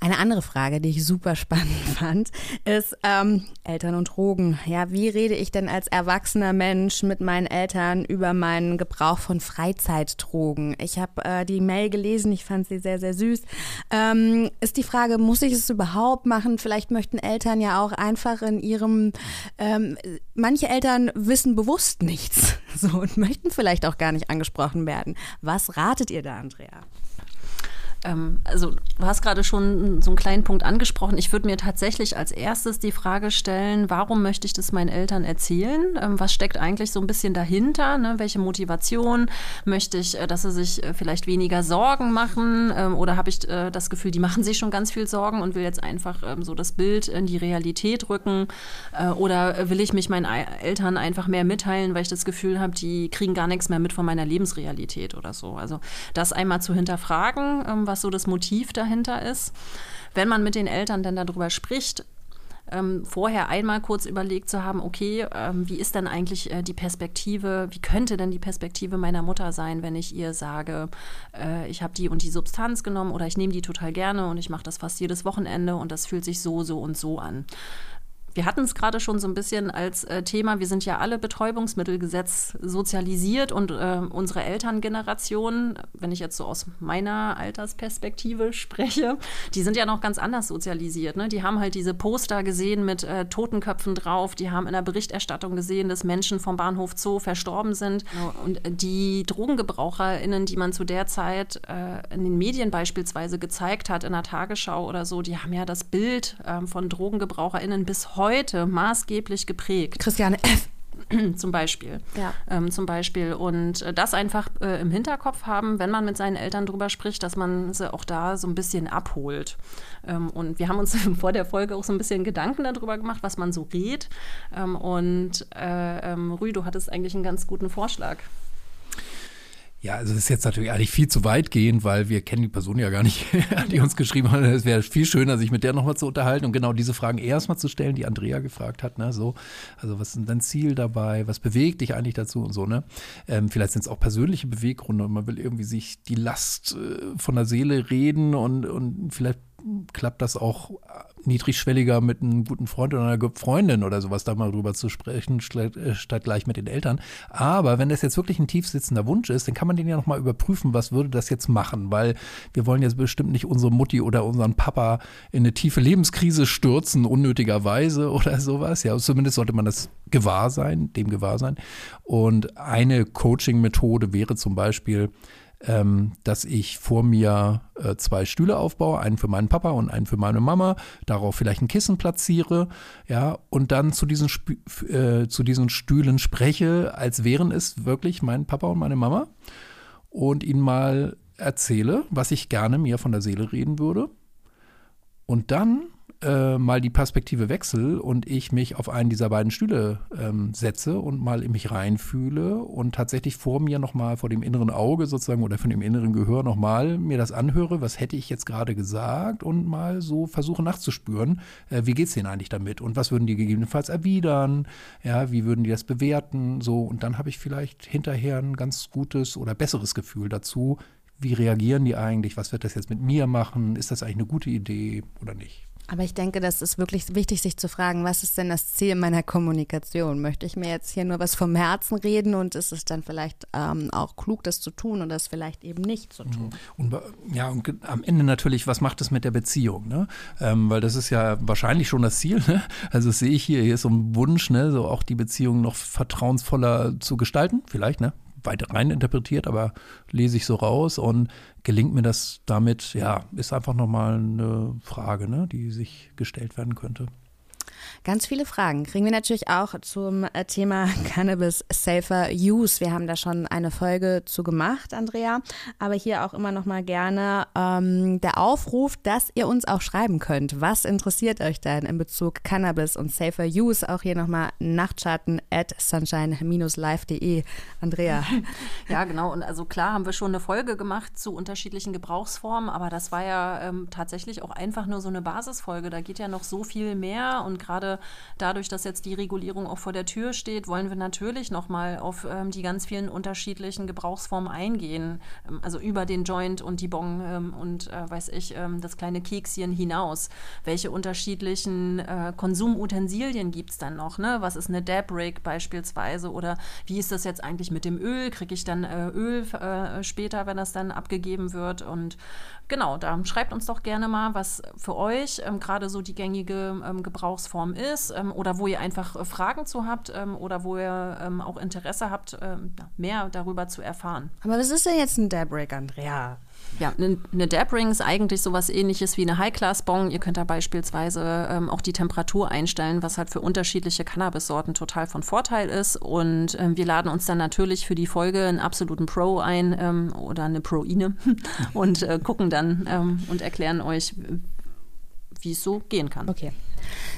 Eine andere Frage, die ich super spannend fand, ist ähm, Eltern und Drogen. Ja, wie rede ich denn als erwachsener Mensch mit meinen Eltern über meinen Gebrauch von Freizeitdrogen? Ich habe äh, die Mail gelesen, ich fand sie sehr, sehr süß. Ähm, ist die Frage, muss ich es überhaupt machen? Vielleicht möchten Eltern ja auch einfach in ihrem, ähm, manche Eltern wissen bewusst nichts so und möchten vielleicht auch gar nicht angesprochen werden. Was ratet ihr da, Andrea? Ähm, also du hast gerade schon so einen kleinen Punkt angesprochen. Ich würde mir tatsächlich als erstes die Frage stellen, warum möchte ich das meinen Eltern erzählen? Ähm, was steckt eigentlich so ein bisschen dahinter? Ne? Welche Motivation möchte ich, äh, dass sie sich äh, vielleicht weniger Sorgen machen? Ähm, oder habe ich äh, das Gefühl, die machen sich schon ganz viel Sorgen und will jetzt einfach ähm, so das Bild in die Realität rücken? Äh, oder will ich mich meinen Eltern einfach mehr mitteilen, weil ich das Gefühl habe, die kriegen gar nichts mehr mit von meiner Lebensrealität oder so? Also das einmal zu hinterfragen ähm, was so das Motiv dahinter ist. Wenn man mit den Eltern dann darüber spricht, ähm, vorher einmal kurz überlegt zu haben, okay, ähm, wie ist denn eigentlich äh, die Perspektive, wie könnte denn die Perspektive meiner Mutter sein, wenn ich ihr sage, äh, ich habe die und die Substanz genommen oder ich nehme die total gerne und ich mache das fast jedes Wochenende und das fühlt sich so, so und so an. Wir hatten es gerade schon so ein bisschen als äh, Thema. Wir sind ja alle Betäubungsmittelgesetz sozialisiert und äh, unsere Elterngeneration, wenn ich jetzt so aus meiner Altersperspektive spreche, die sind ja noch ganz anders sozialisiert. Ne? Die haben halt diese Poster gesehen mit äh, Totenköpfen drauf. Die haben in der Berichterstattung gesehen, dass Menschen vom Bahnhof Zoo verstorben sind. Und die DrogengebraucherInnen, die man zu der Zeit äh, in den Medien beispielsweise gezeigt hat, in der Tagesschau oder so, die haben ja das Bild ähm, von DrogengebraucherInnen bis heute heute maßgeblich geprägt. Christiane F zum Beispiel. Ja. Ähm, zum Beispiel. Und äh, das einfach äh, im Hinterkopf haben, wenn man mit seinen Eltern drüber spricht, dass man sie auch da so ein bisschen abholt. Ähm, und wir haben uns vor der Folge auch so ein bisschen Gedanken darüber gemacht, was man so redet. Ähm, und äh, ähm, Rü, du hattest eigentlich einen ganz guten Vorschlag. Ja, also das ist jetzt natürlich eigentlich viel zu weit gehen, weil wir kennen die Person ja gar nicht, die uns geschrieben hat. Es wäre viel schöner, sich mit der nochmal zu unterhalten und genau diese Fragen erstmal zu stellen, die Andrea gefragt hat. Ne? So, also was ist dein Ziel dabei? Was bewegt dich eigentlich dazu und so, ne? Ähm, vielleicht sind es auch persönliche Beweggründe und man will irgendwie sich die Last äh, von der Seele reden und, und vielleicht klappt das auch niedrigschwelliger mit einem guten Freund oder einer Freundin oder sowas da mal drüber zu sprechen, äh, statt gleich mit den Eltern. Aber wenn das jetzt wirklich ein tiefsitzender Wunsch ist, dann kann man den ja nochmal überprüfen, was würde das jetzt machen, weil wir wollen jetzt bestimmt nicht unsere Mutti oder unseren Papa in eine tiefe Lebenskrise stürzen, unnötigerweise oder sowas. Ja, zumindest sollte man das gewahr sein, dem gewahr sein. Und eine Coaching-Methode wäre zum Beispiel, ähm, dass ich vor mir äh, zwei Stühle aufbaue, einen für meinen Papa und einen für meine Mama, darauf vielleicht ein Kissen platziere, ja, und dann zu diesen, Sp äh, zu diesen Stühlen spreche, als wären es wirklich mein Papa und meine Mama und ihnen mal erzähle, was ich gerne mir von der Seele reden würde. Und dann äh, mal die Perspektive wechsle und ich mich auf einen dieser beiden Stühle ähm, setze und mal in mich reinfühle und tatsächlich vor mir nochmal, vor dem inneren Auge sozusagen oder von dem inneren Gehör nochmal mir das anhöre, was hätte ich jetzt gerade gesagt und mal so versuche nachzuspüren, äh, wie es denen eigentlich damit und was würden die gegebenenfalls erwidern, ja, wie würden die das bewerten, so und dann habe ich vielleicht hinterher ein ganz gutes oder besseres Gefühl dazu, wie reagieren die eigentlich, was wird das jetzt mit mir machen, ist das eigentlich eine gute Idee oder nicht. Aber ich denke, das ist wirklich wichtig, sich zu fragen, was ist denn das Ziel meiner Kommunikation? Möchte ich mir jetzt hier nur was vom Herzen reden und ist es dann vielleicht ähm, auch klug, das zu tun und das vielleicht eben nicht zu tun? Und, ja, und am Ende natürlich, was macht es mit der Beziehung? Ne? Ähm, weil das ist ja wahrscheinlich schon das Ziel. Ne? Also sehe ich hier, hier ist so ein Wunsch, ne? so auch die Beziehung noch vertrauensvoller zu gestalten, vielleicht, ne? Weit rein interpretiert, aber lese ich so raus und gelingt mir das damit, ja, ist einfach nochmal eine Frage, ne, die sich gestellt werden könnte. Ganz viele Fragen kriegen wir natürlich auch zum äh, Thema Cannabis Safer Use. Wir haben da schon eine Folge zu gemacht, Andrea, aber hier auch immer noch mal gerne ähm, der Aufruf, dass ihr uns auch schreiben könnt. Was interessiert euch denn in Bezug Cannabis und Safer Use? Auch hier noch mal Nachtschatten at sunshine-live.de. Andrea. Ja, genau. Und also klar haben wir schon eine Folge gemacht zu unterschiedlichen Gebrauchsformen, aber das war ja ähm, tatsächlich auch einfach nur so eine Basisfolge. Da geht ja noch so viel mehr und gerade gerade dadurch, dass jetzt die Regulierung auch vor der Tür steht, wollen wir natürlich nochmal auf ähm, die ganz vielen unterschiedlichen Gebrauchsformen eingehen. Ähm, also über den Joint und die Bong ähm, und äh, weiß ich, ähm, das kleine Kekschen hinaus. Welche unterschiedlichen äh, Konsumutensilien gibt es dann noch? Ne? Was ist eine Dab-Rig beispielsweise? Oder wie ist das jetzt eigentlich mit dem Öl? Kriege ich dann äh, Öl äh, später, wenn das dann abgegeben wird? Und genau, da schreibt uns doch gerne mal, was für euch ähm, gerade so die gängige ähm, Gebrauchsform ist ähm, oder wo ihr einfach äh, Fragen zu habt ähm, oder wo ihr ähm, auch Interesse habt, ähm, mehr darüber zu erfahren. Aber was ist denn jetzt ein Daybreak, Andrea? Ja, eine, eine Dab-Ring ist eigentlich sowas ähnliches wie eine High-Class-Bong. Ihr könnt da beispielsweise ähm, auch die Temperatur einstellen, was halt für unterschiedliche Cannabis-Sorten total von Vorteil ist. Und ähm, wir laden uns dann natürlich für die Folge einen absoluten Pro ein ähm, oder eine Pro-Ine und äh, gucken dann ähm, und erklären euch, wie es so gehen kann. Okay.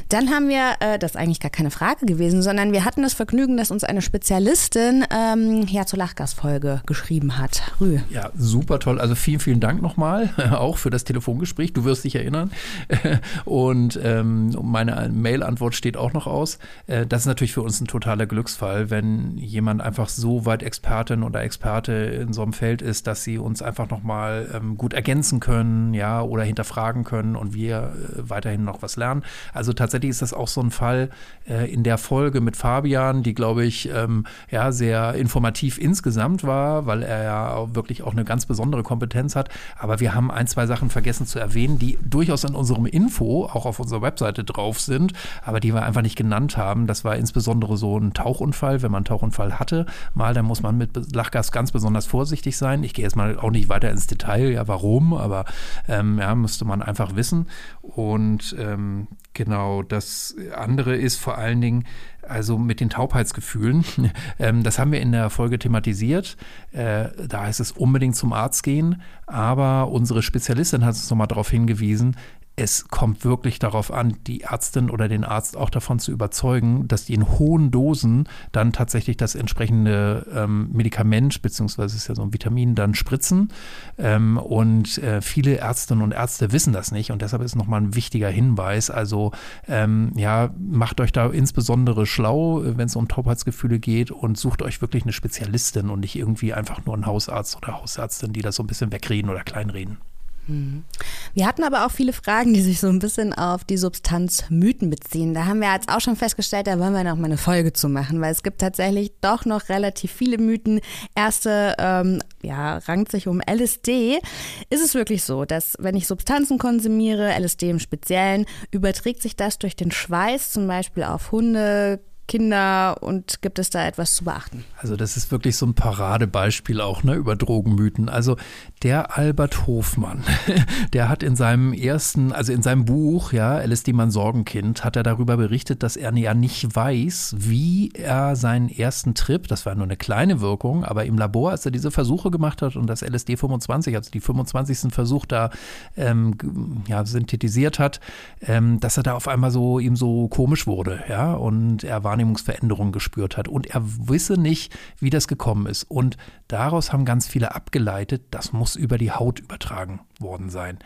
Dann haben wir, äh, das ist eigentlich gar keine Frage gewesen, sondern wir hatten das Vergnügen, dass uns eine Spezialistin ähm, ja zur Lachgasfolge geschrieben hat. Rü. Ja, super toll. Also vielen, vielen Dank nochmal, auch für das Telefongespräch. Du wirst dich erinnern. Und ähm, meine Mail-Antwort steht auch noch aus. Äh, das ist natürlich für uns ein totaler Glücksfall, wenn jemand einfach so weit Expertin oder Experte in so einem Feld ist, dass sie uns einfach nochmal ähm, gut ergänzen können, ja, oder hinterfragen können und wir äh, weiterhin noch was lernen. Also tatsächlich ist das auch so ein Fall äh, in der Folge mit Fabian, die, glaube ich, ähm, ja, sehr informativ insgesamt war, weil er ja wirklich auch eine ganz besondere Kompetenz hat. Aber wir haben ein, zwei Sachen vergessen zu erwähnen, die durchaus in unserem Info auch auf unserer Webseite drauf sind, aber die wir einfach nicht genannt haben. Das war insbesondere so ein Tauchunfall. Wenn man einen Tauchunfall hatte, mal, dann muss man mit Lachgas ganz besonders vorsichtig sein. Ich gehe jetzt mal auch nicht weiter ins Detail, ja, warum, aber ähm, ja, müsste man einfach wissen. Und ähm, Genau, das andere ist vor allen Dingen, also mit den Taubheitsgefühlen. ähm, das haben wir in der Folge thematisiert. Äh, da heißt es unbedingt zum Arzt gehen. Aber unsere Spezialistin hat uns nochmal darauf hingewiesen, es kommt wirklich darauf an, die Ärztin oder den Arzt auch davon zu überzeugen, dass die in hohen Dosen dann tatsächlich das entsprechende ähm, Medikament, beziehungsweise ist ja so ein Vitamin, dann spritzen. Ähm, und äh, viele Ärztinnen und Ärzte wissen das nicht. Und deshalb ist nochmal ein wichtiger Hinweis. Also ähm, ja, macht euch da insbesondere schlau, wenn es um Taubheitsgefühle geht und sucht euch wirklich eine Spezialistin und nicht irgendwie einfach nur einen Hausarzt oder Hausärztin, die das so ein bisschen wegreden oder kleinreden. Wir hatten aber auch viele Fragen, die sich so ein bisschen auf die Substanz Mythen beziehen. Da haben wir jetzt auch schon festgestellt, da wollen wir noch mal eine Folge zu machen, weil es gibt tatsächlich doch noch relativ viele Mythen. Erste, ähm, ja, rankt sich um LSD. Ist es wirklich so, dass wenn ich Substanzen konsumiere, LSD im Speziellen, überträgt sich das durch den Schweiß zum Beispiel auf Hunde, Kinder und gibt es da etwas zu beachten? Also das ist wirklich so ein Paradebeispiel auch ne, über Drogenmythen. Also der Albert Hofmann, der hat in seinem ersten, also in seinem Buch, ja, LSD mein Sorgenkind, hat er darüber berichtet, dass er ja nicht weiß, wie er seinen ersten Trip, das war nur eine kleine Wirkung, aber im Labor, als er diese Versuche gemacht hat und das LSD 25, also die 25. Versuch da ähm, ja, synthetisiert hat, ähm, dass er da auf einmal so ihm so komisch wurde, ja, und er war Wahrnehmungsveränderungen gespürt hat. Und er wisse nicht, wie das gekommen ist. Und daraus haben ganz viele abgeleitet, das muss über die Haut übertragen worden sein.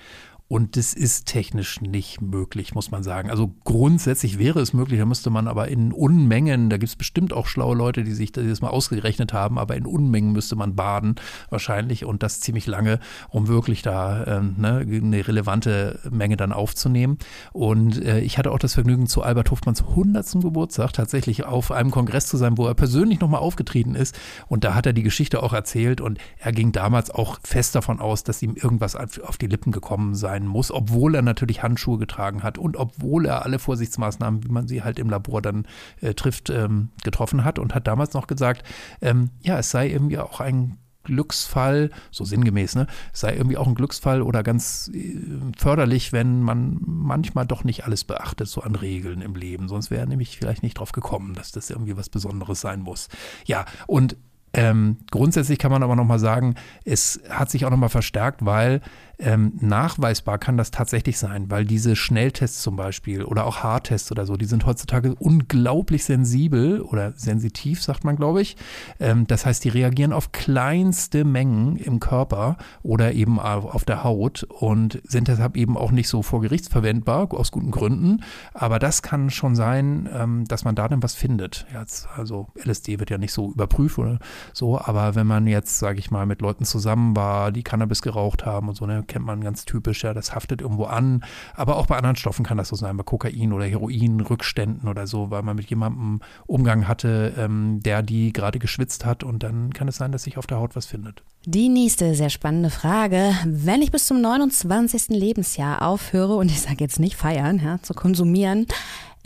Und das ist technisch nicht möglich, muss man sagen. Also grundsätzlich wäre es möglich, da müsste man aber in Unmengen, da gibt es bestimmt auch schlaue Leute, die sich das mal ausgerechnet haben, aber in Unmengen müsste man baden wahrscheinlich und das ziemlich lange, um wirklich da äh, ne, eine relevante Menge dann aufzunehmen. Und äh, ich hatte auch das Vergnügen, zu Albert Hofmanns 100. Geburtstag tatsächlich auf einem Kongress zu sein, wo er persönlich nochmal aufgetreten ist. Und da hat er die Geschichte auch erzählt und er ging damals auch fest davon aus, dass ihm irgendwas auf die Lippen gekommen sei sein muss, obwohl er natürlich Handschuhe getragen hat und obwohl er alle Vorsichtsmaßnahmen, wie man sie halt im Labor dann äh, trifft, ähm, getroffen hat und hat damals noch gesagt, ähm, ja, es sei irgendwie auch ein Glücksfall, so sinngemäß, ne, sei irgendwie auch ein Glücksfall oder ganz äh, förderlich, wenn man manchmal doch nicht alles beachtet, so an Regeln im Leben. Sonst wäre er nämlich vielleicht nicht drauf gekommen, dass das irgendwie was Besonderes sein muss. Ja, und ähm, grundsätzlich kann man aber nochmal sagen, es hat sich auch nochmal verstärkt, weil ähm, nachweisbar kann das tatsächlich sein, weil diese Schnelltests zum Beispiel oder auch Haartests oder so, die sind heutzutage unglaublich sensibel oder sensitiv, sagt man, glaube ich. Ähm, das heißt, die reagieren auf kleinste Mengen im Körper oder eben auf der Haut und sind deshalb eben auch nicht so vor Gericht verwendbar, aus guten Gründen. Aber das kann schon sein, ähm, dass man da dann was findet. Jetzt, also LSD wird ja nicht so überprüft oder so, aber wenn man jetzt, sage ich mal, mit Leuten zusammen war, die Cannabis geraucht haben und so, ne, kennt man ganz typisch, ja, das haftet irgendwo an. Aber auch bei anderen Stoffen kann das so sein, bei Kokain oder Heroin, Rückständen oder so, weil man mit jemandem Umgang hatte, ähm, der die gerade geschwitzt hat und dann kann es sein, dass sich auf der Haut was findet. Die nächste sehr spannende Frage. Wenn ich bis zum 29. Lebensjahr aufhöre, und ich sage jetzt nicht feiern, ja, zu konsumieren,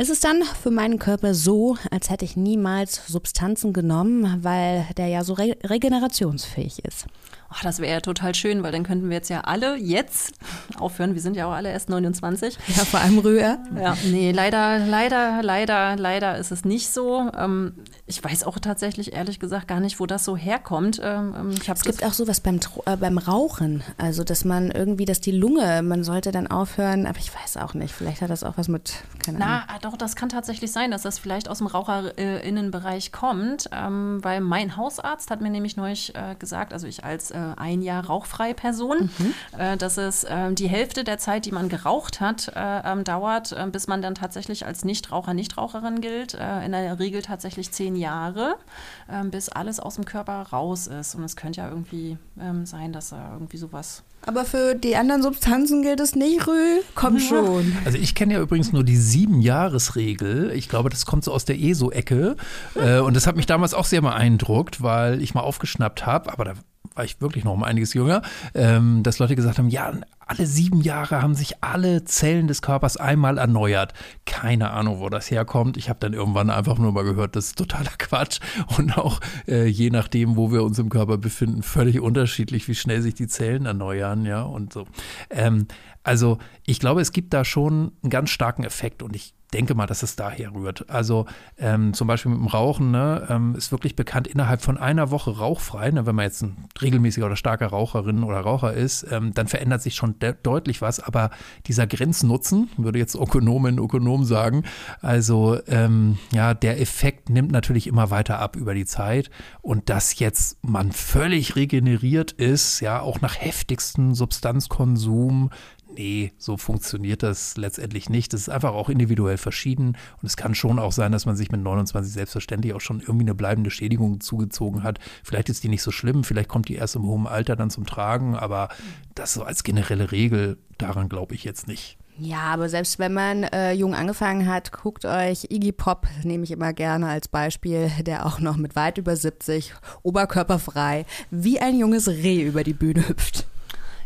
ist es dann für meinen Körper so, als hätte ich niemals Substanzen genommen, weil der ja so re regenerationsfähig ist? Ach, das wäre ja total schön, weil dann könnten wir jetzt ja alle jetzt aufhören. Wir sind ja auch alle erst 29. Ja, vor allem Rühr. Ja, nee, leider, leider, leider, leider ist es nicht so. Ähm, ich weiß auch tatsächlich ehrlich gesagt gar nicht, wo das so herkommt. Ähm, ähm es gibt auch sowas beim, äh, beim Rauchen. Also, dass man irgendwie, dass die Lunge, man sollte dann aufhören, aber ich weiß auch nicht. Vielleicht hat das auch was mit, keine Ahnung. Na, doch, das kann tatsächlich sein, dass das vielleicht aus dem Raucherinnenbereich kommt, weil mein Hausarzt hat mir nämlich neulich äh, gesagt, also ich als äh, ein Jahr rauchfreie Person, mhm. äh, dass es äh, die Hälfte der Zeit, die man geraucht hat, äh, ähm, dauert, äh, bis man dann tatsächlich als Nichtraucher, Nichtraucherin gilt. Äh, in der Regel tatsächlich zehn Jahre, ähm, bis alles aus dem Körper raus ist. Und es könnte ja irgendwie ähm, sein, dass da irgendwie sowas aber für die anderen Substanzen gilt es nicht, Rü. Komm schon. Also ich kenne ja übrigens nur die Sieben-Jahres-Regel. Ich glaube, das kommt so aus der ESO-Ecke. Äh, und das hat mich damals auch sehr beeindruckt, weil ich mal aufgeschnappt habe, aber da war ich wirklich noch um einiges jünger, ähm, dass Leute gesagt haben, ja, alle sieben Jahre haben sich alle Zellen des Körpers einmal erneuert. Keine Ahnung, wo das herkommt. Ich habe dann irgendwann einfach nur mal gehört, das ist totaler Quatsch. Und auch äh, je nachdem, wo wir uns im Körper befinden, völlig unterschiedlich, wie schnell sich die Zellen erneuern, ja, und so. Ähm, also ich glaube, es gibt da schon einen ganz starken Effekt und ich denke mal, dass es daher rührt. Also ähm, zum Beispiel mit dem Rauchen ne, ähm, ist wirklich bekannt, innerhalb von einer Woche rauchfrei, ne, wenn man jetzt ein regelmäßiger oder starker Raucherin oder Raucher ist, ähm, dann verändert sich schon de deutlich was. Aber dieser Grenznutzen, würde jetzt Ökonomin, Ökonom sagen, also ähm, ja, der Effekt nimmt natürlich immer weiter ab über die Zeit. Und dass jetzt man völlig regeneriert ist, ja, auch nach heftigstem Substanzkonsum, nee, so funktioniert das letztendlich nicht. Das ist einfach auch individuell verschieden und es kann schon auch sein, dass man sich mit 29 selbstverständlich auch schon irgendwie eine bleibende Schädigung zugezogen hat. Vielleicht ist die nicht so schlimm, vielleicht kommt die erst im hohen Alter dann zum Tragen, aber das so als generelle Regel, daran glaube ich jetzt nicht. Ja, aber selbst wenn man äh, jung angefangen hat, guckt euch Iggy Pop, nehme ich immer gerne als Beispiel, der auch noch mit weit über 70, oberkörperfrei, wie ein junges Reh über die Bühne hüpft.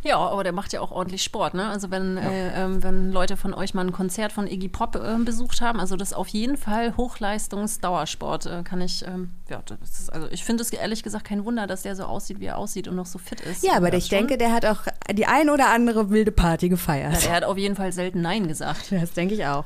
Ja, aber der macht ja auch ordentlich Sport. Ne? Also wenn, ja. äh, ähm, wenn Leute von euch mal ein Konzert von Iggy Pop äh, besucht haben, also das ist auf jeden Fall Hochleistungs-Dauersport, äh, kann ich, ähm, ja, ist, also ich finde es ehrlich gesagt kein Wunder, dass der so aussieht, wie er aussieht und noch so fit ist. Ja, aber ich schon. denke, der hat auch die ein oder andere wilde Party gefeiert. Ja, der hat auf jeden Fall selten Nein gesagt. Das denke ich auch.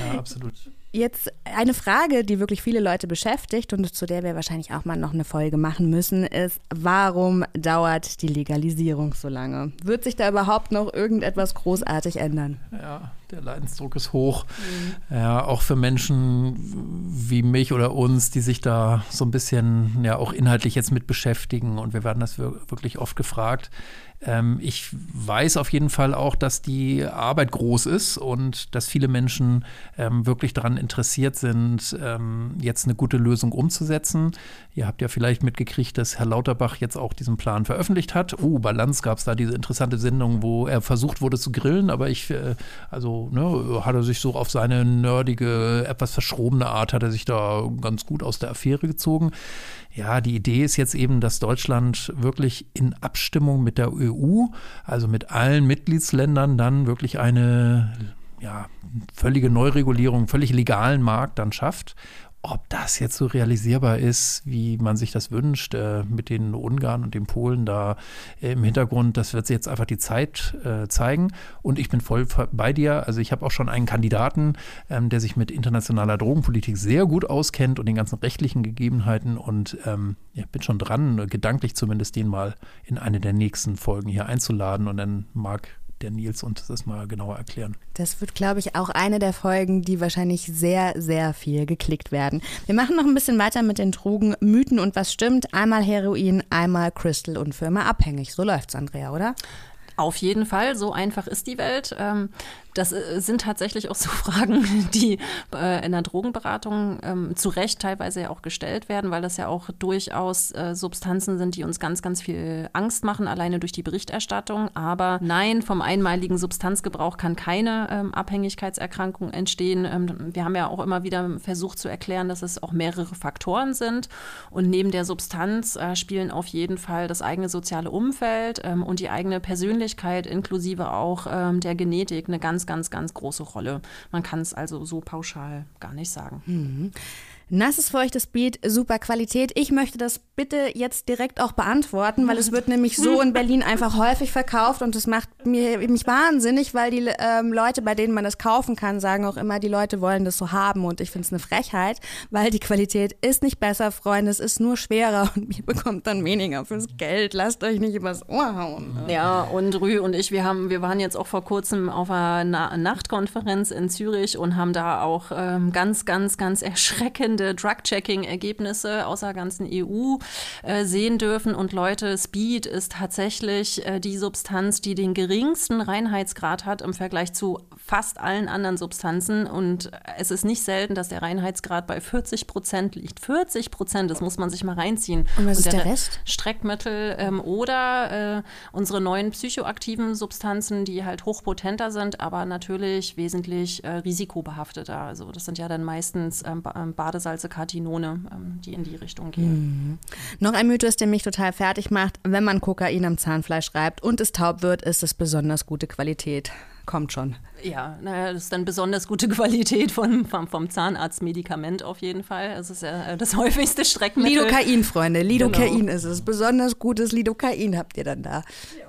Ja, absolut. Jetzt eine Frage, die wirklich viele Leute beschäftigt und zu der wir wahrscheinlich auch mal noch eine Folge machen müssen, ist, warum dauert die Legalisierung so lange? Wird sich da überhaupt noch irgendetwas großartig ändern? Ja, der Leidensdruck ist hoch. Mhm. Ja, auch für Menschen wie mich oder uns, die sich da so ein bisschen ja auch inhaltlich jetzt mit beschäftigen und wir werden das wirklich oft gefragt. Ähm, ich weiß auf jeden Fall auch, dass die Arbeit groß ist und dass viele Menschen ähm, wirklich daran interessiert sind, ähm, jetzt eine gute Lösung umzusetzen. Ihr habt ja vielleicht mitgekriegt, dass Herr Lauterbach jetzt auch diesen Plan veröffentlicht hat. Oh, bei Lanz gab es da diese interessante Sendung, wo er versucht wurde zu grillen, aber ich, äh, also ne, hat er sich so auf seine nerdige, etwas verschrobene Art, hat er sich da ganz gut aus der Affäre gezogen. Ja, die Idee ist jetzt eben, dass Deutschland wirklich in Abstimmung mit der EU, also mit allen Mitgliedsländern, dann wirklich eine ja, völlige Neuregulierung, völlig legalen Markt dann schafft ob das jetzt so realisierbar ist, wie man sich das wünscht, äh, mit den Ungarn und den Polen da äh, im Hintergrund, das wird jetzt einfach die Zeit äh, zeigen. Und ich bin voll bei dir. Also ich habe auch schon einen Kandidaten, ähm, der sich mit internationaler Drogenpolitik sehr gut auskennt und den ganzen rechtlichen Gegebenheiten. Und ähm, ja, bin schon dran, gedanklich zumindest den mal in eine der nächsten Folgen hier einzuladen. Und dann mag der Nils uns das mal genauer erklären. Das wird, glaube ich, auch eine der Folgen, die wahrscheinlich sehr, sehr viel geklickt werden. Wir machen noch ein bisschen weiter mit den Drogen, Mythen und was stimmt. Einmal Heroin, einmal Crystal und für immer abhängig. So läuft's, Andrea, oder? Auf jeden Fall, so einfach ist die Welt. Das äh, sind tatsächlich auch so Fragen, die äh, in der Drogenberatung ähm, zu Recht teilweise ja auch gestellt werden, weil das ja auch durchaus äh, Substanzen sind, die uns ganz, ganz viel Angst machen, alleine durch die Berichterstattung. Aber nein, vom einmaligen Substanzgebrauch kann keine ähm, Abhängigkeitserkrankung entstehen. Ähm, wir haben ja auch immer wieder versucht zu erklären, dass es auch mehrere Faktoren sind. Und neben der Substanz äh, spielen auf jeden Fall das eigene soziale Umfeld ähm, und die eigene Persönlichkeit inklusive auch ähm, der Genetik eine ganz, ganz, ganz große Rolle. Man kann es also so pauschal gar nicht sagen. Mhm. Nasses, feuchtes Beat, super Qualität. Ich möchte das bitte jetzt direkt auch beantworten, weil es wird nämlich so in Berlin einfach häufig verkauft und das macht mir, mich wahnsinnig, weil die ähm, Leute, bei denen man das kaufen kann, sagen auch immer, die Leute wollen das so haben und ich finde es eine Frechheit, weil die Qualität ist nicht besser, Freunde, es ist nur schwerer und ihr bekommt dann weniger fürs Geld. Lasst euch nicht übers Ohr hauen. Ne? Ja, und Rü und ich, wir haben, wir waren jetzt auch vor kurzem auf einer Na Nachtkonferenz in Zürich und haben da auch ähm, ganz, ganz, ganz erschreckend spannende Drug-Checking-Ergebnisse aus der ganzen EU äh, sehen dürfen. Und Leute, Speed ist tatsächlich äh, die Substanz, die den geringsten Reinheitsgrad hat im Vergleich zu fast allen anderen Substanzen. Und es ist nicht selten, dass der Reinheitsgrad bei 40 Prozent liegt. 40 Prozent, das muss man sich mal reinziehen. Und was Und ist der, der Rest? Streckmittel ähm, oder äh, unsere neuen psychoaktiven Substanzen, die halt hochpotenter sind, aber natürlich wesentlich äh, risikobehafteter. Also das sind ja dann meistens ähm, ähm Badesalze Salze, Katinone, ähm, die in die Richtung gehen. Mhm. Noch ein Mythos, der mich total fertig macht. Wenn man Kokain am Zahnfleisch reibt und es taub wird, ist es besonders gute Qualität. Kommt schon. Ja, naja, das ist dann besonders gute Qualität vom, vom, vom Zahnarztmedikament auf jeden Fall. Es ist ja äh, das häufigste Streckmittel. Lidocain, Freunde. Lidocain genau. ist es. Besonders gutes Lidocain habt ihr dann da.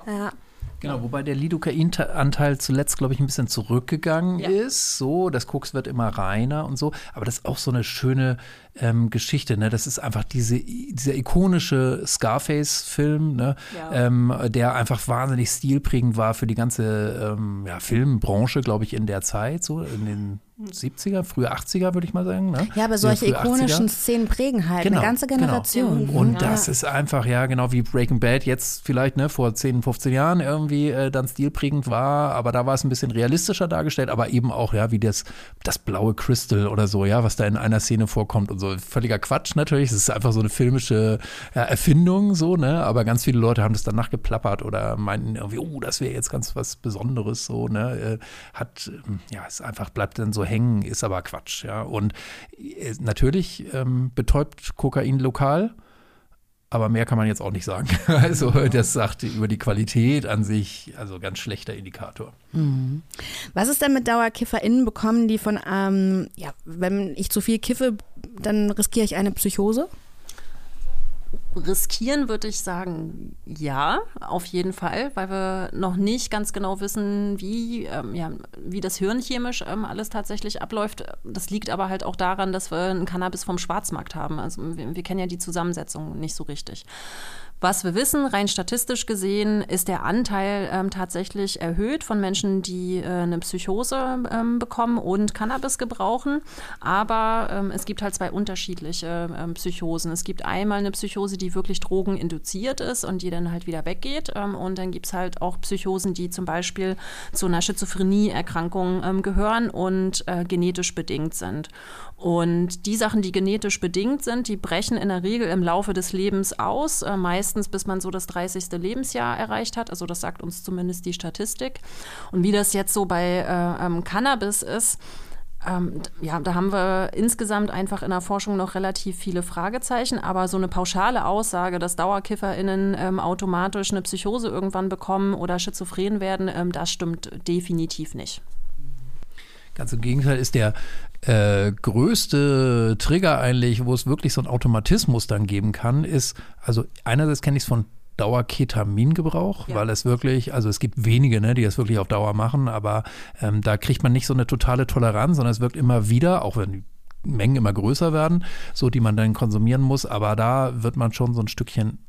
Ja. ja. Genau, wobei der Lidocain-Anteil zuletzt, glaube ich, ein bisschen zurückgegangen ja. ist. So, das Koks wird immer reiner und so. Aber das ist auch so eine schöne ähm, Geschichte. Ne? Das ist einfach diese, dieser ikonische Scarface-Film, ne? Ja. Ähm, der einfach wahnsinnig stilprägend war für die ganze ähm, ja, Filmbranche, glaube ich, in der Zeit, so in den 70er, frühe 80er, würde ich mal sagen. Ne? Ja, aber solche ikonischen 80er. Szenen prägen halt genau, eine ganze genau. Generation. Genau. Und ja. das ist einfach, ja, genau wie Breaking Bad jetzt vielleicht ne, vor 10, 15 Jahren irgendwie äh, dann stilprägend war, aber da war es ein bisschen realistischer dargestellt, aber eben auch, ja, wie das, das blaue Crystal oder so, ja, was da in einer Szene vorkommt und so. Völliger Quatsch natürlich, es ist einfach so eine filmische ja, Erfindung, so, ne, aber ganz viele Leute haben das danach geplappert oder meinten irgendwie, oh, das wäre jetzt ganz was Besonderes, so, ne, äh, hat, ja, es einfach bleibt dann so hängen, ist aber Quatsch. Ja. Und äh, natürlich ähm, betäubt Kokain lokal. Aber mehr kann man jetzt auch nicht sagen. Also das sagt über die Qualität an sich, also ganz schlechter Indikator. Mhm. Was ist denn mit DauerkifferInnen bekommen, die von, ähm, ja, wenn ich zu viel kiffe, dann riskiere ich eine Psychose? Riskieren würde ich sagen, ja, auf jeden Fall, weil wir noch nicht ganz genau wissen, wie, ähm, ja, wie das hirnchemisch ähm, alles tatsächlich abläuft. Das liegt aber halt auch daran, dass wir ein Cannabis vom Schwarzmarkt haben. Also wir, wir kennen ja die Zusammensetzung nicht so richtig. Was wir wissen, rein statistisch gesehen, ist der Anteil ähm, tatsächlich erhöht von Menschen, die äh, eine Psychose ähm, bekommen und Cannabis gebrauchen. Aber ähm, es gibt halt zwei unterschiedliche ähm, Psychosen. Es gibt einmal eine Psychose, die wirklich drogeninduziert ist und die dann halt wieder weggeht. Ähm, und dann gibt es halt auch Psychosen, die zum Beispiel zu einer Schizophrenie-Erkrankung ähm, gehören und äh, genetisch bedingt sind. Und die Sachen, die genetisch bedingt sind, die brechen in der Regel im Laufe des Lebens aus, äh, meistens bis man so das 30. Lebensjahr erreicht hat. Also das sagt uns zumindest die Statistik. Und wie das jetzt so bei äh, ähm, Cannabis ist, ähm, ja, da haben wir insgesamt einfach in der Forschung noch relativ viele Fragezeichen, aber so eine pauschale Aussage, dass DauerkifferInnen ähm, automatisch eine Psychose irgendwann bekommen oder schizophren werden, ähm, das stimmt definitiv nicht. Ganz im Gegenteil ist der äh, größte Trigger eigentlich, wo es wirklich so einen Automatismus dann geben kann, ist, also einerseits kenne ich es von Dauerketamingebrauch, ja. weil es wirklich, also es gibt wenige, ne, die das wirklich auf Dauer machen, aber ähm, da kriegt man nicht so eine totale Toleranz, sondern es wirkt immer wieder, auch wenn die Mengen immer größer werden, so die man dann konsumieren muss, aber da wird man schon so ein Stückchen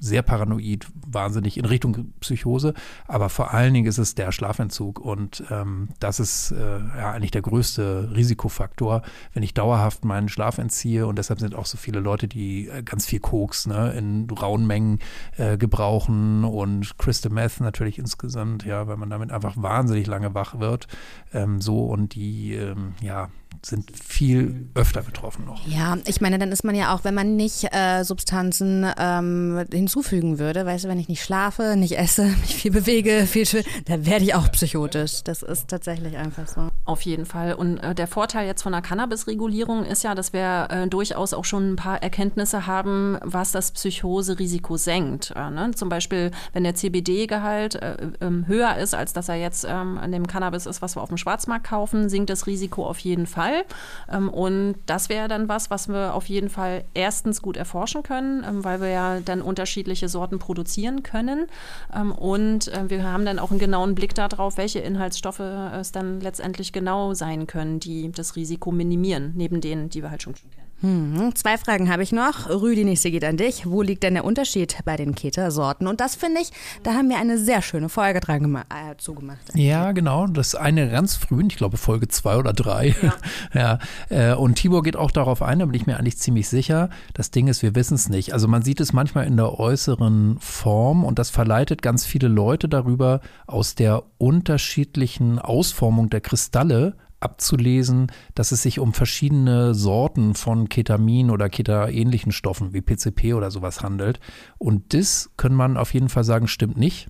sehr paranoid, wahnsinnig in Richtung Psychose. Aber vor allen Dingen ist es der Schlafentzug. Und ähm, das ist äh, ja eigentlich der größte Risikofaktor, wenn ich dauerhaft meinen Schlaf entziehe. Und deshalb sind auch so viele Leute, die äh, ganz viel Koks ne, in rauen Mengen äh, gebrauchen und Crystal Meth natürlich insgesamt, ja, weil man damit einfach wahnsinnig lange wach wird. Ähm, so und die, ähm, ja, sind viel öfter betroffen noch. Ja, ich meine, dann ist man ja auch, wenn man nicht äh, Substanzen ähm, hinzufügen würde, weißt du, wenn ich nicht schlafe, nicht esse, mich viel bewege, viel dann werde ich auch psychotisch. Das ist tatsächlich einfach so. Auf jeden Fall. Und äh, der Vorteil jetzt von der Cannabis-Regulierung ist ja, dass wir äh, durchaus auch schon ein paar Erkenntnisse haben, was das Psychoserisiko senkt. Äh, ne? Zum Beispiel, wenn der CBD-Gehalt äh, ähm, höher ist, als dass er jetzt ähm, an dem Cannabis ist, was wir auf dem Schwarzmarkt kaufen, sinkt das Risiko auf jeden Fall. Fall. Ähm, und das wäre dann was, was wir auf jeden Fall erstens gut erforschen können, ähm, weil wir ja dann unterschiedliche Sorten produzieren können. Ähm, und äh, wir haben dann auch einen genauen Blick darauf, welche Inhaltsstoffe es dann letztendlich genau sein können, die das Risiko minimieren, neben denen, die wir halt schon kennen. Hm, zwei Fragen habe ich noch. Rü, die nächste geht an dich. Wo liegt denn der Unterschied bei den Keta-Sorten? Und das finde ich, da haben wir eine sehr schöne Folge dran äh, zugemacht. Ja, genau. Das eine ganz früh, ich glaube Folge zwei oder drei. Ja. ja. Äh, und Tibor geht auch darauf ein, da bin ich mir eigentlich ziemlich sicher. Das Ding ist, wir wissen es nicht. Also man sieht es manchmal in der äußeren Form und das verleitet ganz viele Leute darüber, aus der unterschiedlichen Ausformung der Kristalle abzulesen, dass es sich um verschiedene Sorten von Ketamin oder Keta-ähnlichen Stoffen wie PCP oder sowas handelt. Und das können man auf jeden Fall sagen, stimmt nicht.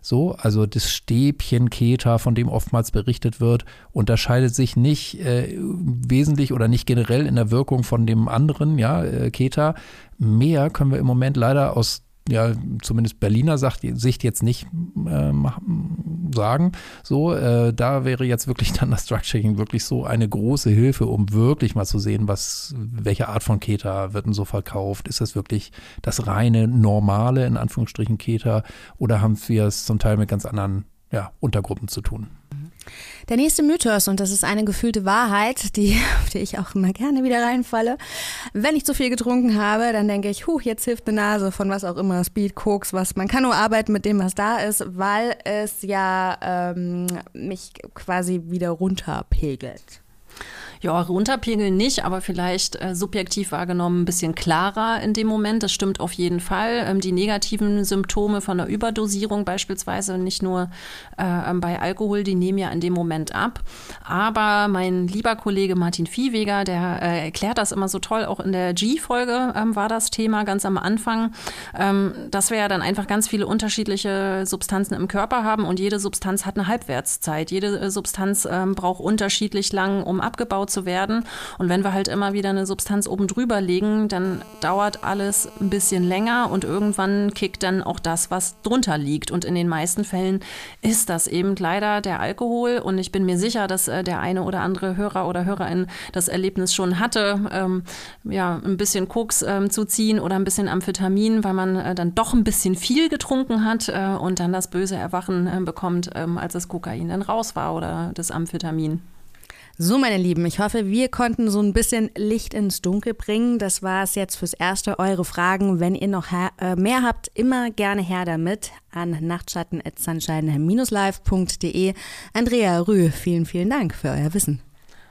So, also das Stäbchen Keta, von dem oftmals berichtet wird, unterscheidet sich nicht äh, wesentlich oder nicht generell in der Wirkung von dem anderen, ja, äh, Keta. Mehr können wir im Moment leider aus ja, zumindest Berliner Sicht jetzt nicht äh, sagen. So, äh, da wäre jetzt wirklich dann das Structuring wirklich so eine große Hilfe, um wirklich mal zu sehen, was, welche Art von Keta wird denn so verkauft? Ist das wirklich das reine, normale, in Anführungsstrichen, Keta oder haben wir es zum Teil mit ganz anderen ja, Untergruppen zu tun? Der nächste Mythos, und das ist eine gefühlte Wahrheit, die, auf die ich auch immer gerne wieder reinfalle. Wenn ich zu viel getrunken habe, dann denke ich, huh, jetzt hilft eine Nase von was auch immer, Speed, Koks, was. Man kann nur arbeiten mit dem, was da ist, weil es ja ähm, mich quasi wieder runterpegelt ja, runterpegeln nicht, aber vielleicht äh, subjektiv wahrgenommen ein bisschen klarer in dem Moment. Das stimmt auf jeden Fall. Ähm, die negativen Symptome von der Überdosierung beispielsweise, nicht nur äh, ähm, bei Alkohol, die nehmen ja in dem Moment ab. Aber mein lieber Kollege Martin Viehweger, der äh, erklärt das immer so toll, auch in der G-Folge ähm, war das Thema ganz am Anfang, ähm, dass wir ja dann einfach ganz viele unterschiedliche Substanzen im Körper haben und jede Substanz hat eine Halbwertszeit. Jede äh, Substanz ähm, braucht unterschiedlich lang, um abgebaut zu werden. Und wenn wir halt immer wieder eine Substanz oben drüber legen, dann dauert alles ein bisschen länger und irgendwann kickt dann auch das, was drunter liegt. Und in den meisten Fällen ist das eben leider der Alkohol. Und ich bin mir sicher, dass äh, der eine oder andere Hörer oder Hörerin das Erlebnis schon hatte, ähm, ja, ein bisschen Koks ähm, zu ziehen oder ein bisschen Amphetamin, weil man äh, dann doch ein bisschen viel getrunken hat äh, und dann das böse Erwachen äh, bekommt, ähm, als das Kokain dann raus war oder das Amphetamin. So, meine Lieben, ich hoffe, wir konnten so ein bisschen Licht ins Dunkel bringen. Das war es jetzt fürs Erste. Eure Fragen, wenn ihr noch äh, mehr habt, immer gerne her damit an nachtschatten.sunshine-live.de. Andrea Rüh, vielen, vielen Dank für euer Wissen.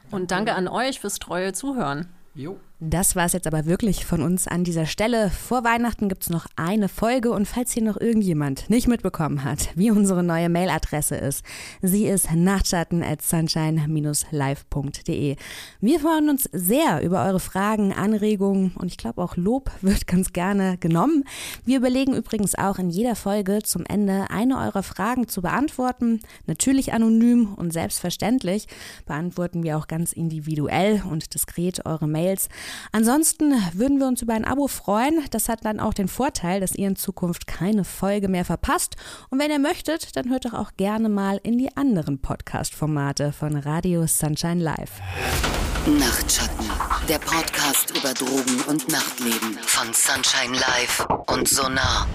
Und danke an euch fürs treue Zuhören. Jo. Das war es jetzt aber wirklich von uns an dieser Stelle. Vor Weihnachten gibt es noch eine Folge und falls hier noch irgendjemand nicht mitbekommen hat, wie unsere neue Mailadresse ist, sie ist nachtschatten at sunshine-live.de. Wir freuen uns sehr über eure Fragen, Anregungen und ich glaube auch Lob wird ganz gerne genommen. Wir überlegen übrigens auch in jeder Folge zum Ende eine eurer Fragen zu beantworten. Natürlich anonym und selbstverständlich beantworten wir auch ganz individuell und diskret eure Mails. Ansonsten würden wir uns über ein Abo freuen. Das hat dann auch den Vorteil, dass ihr in Zukunft keine Folge mehr verpasst. Und wenn ihr möchtet, dann hört doch auch gerne mal in die anderen Podcast-Formate von Radio Sunshine Live. Nachtschatten, der Podcast über Drogen und Nachtleben von Sunshine Live und Sonar.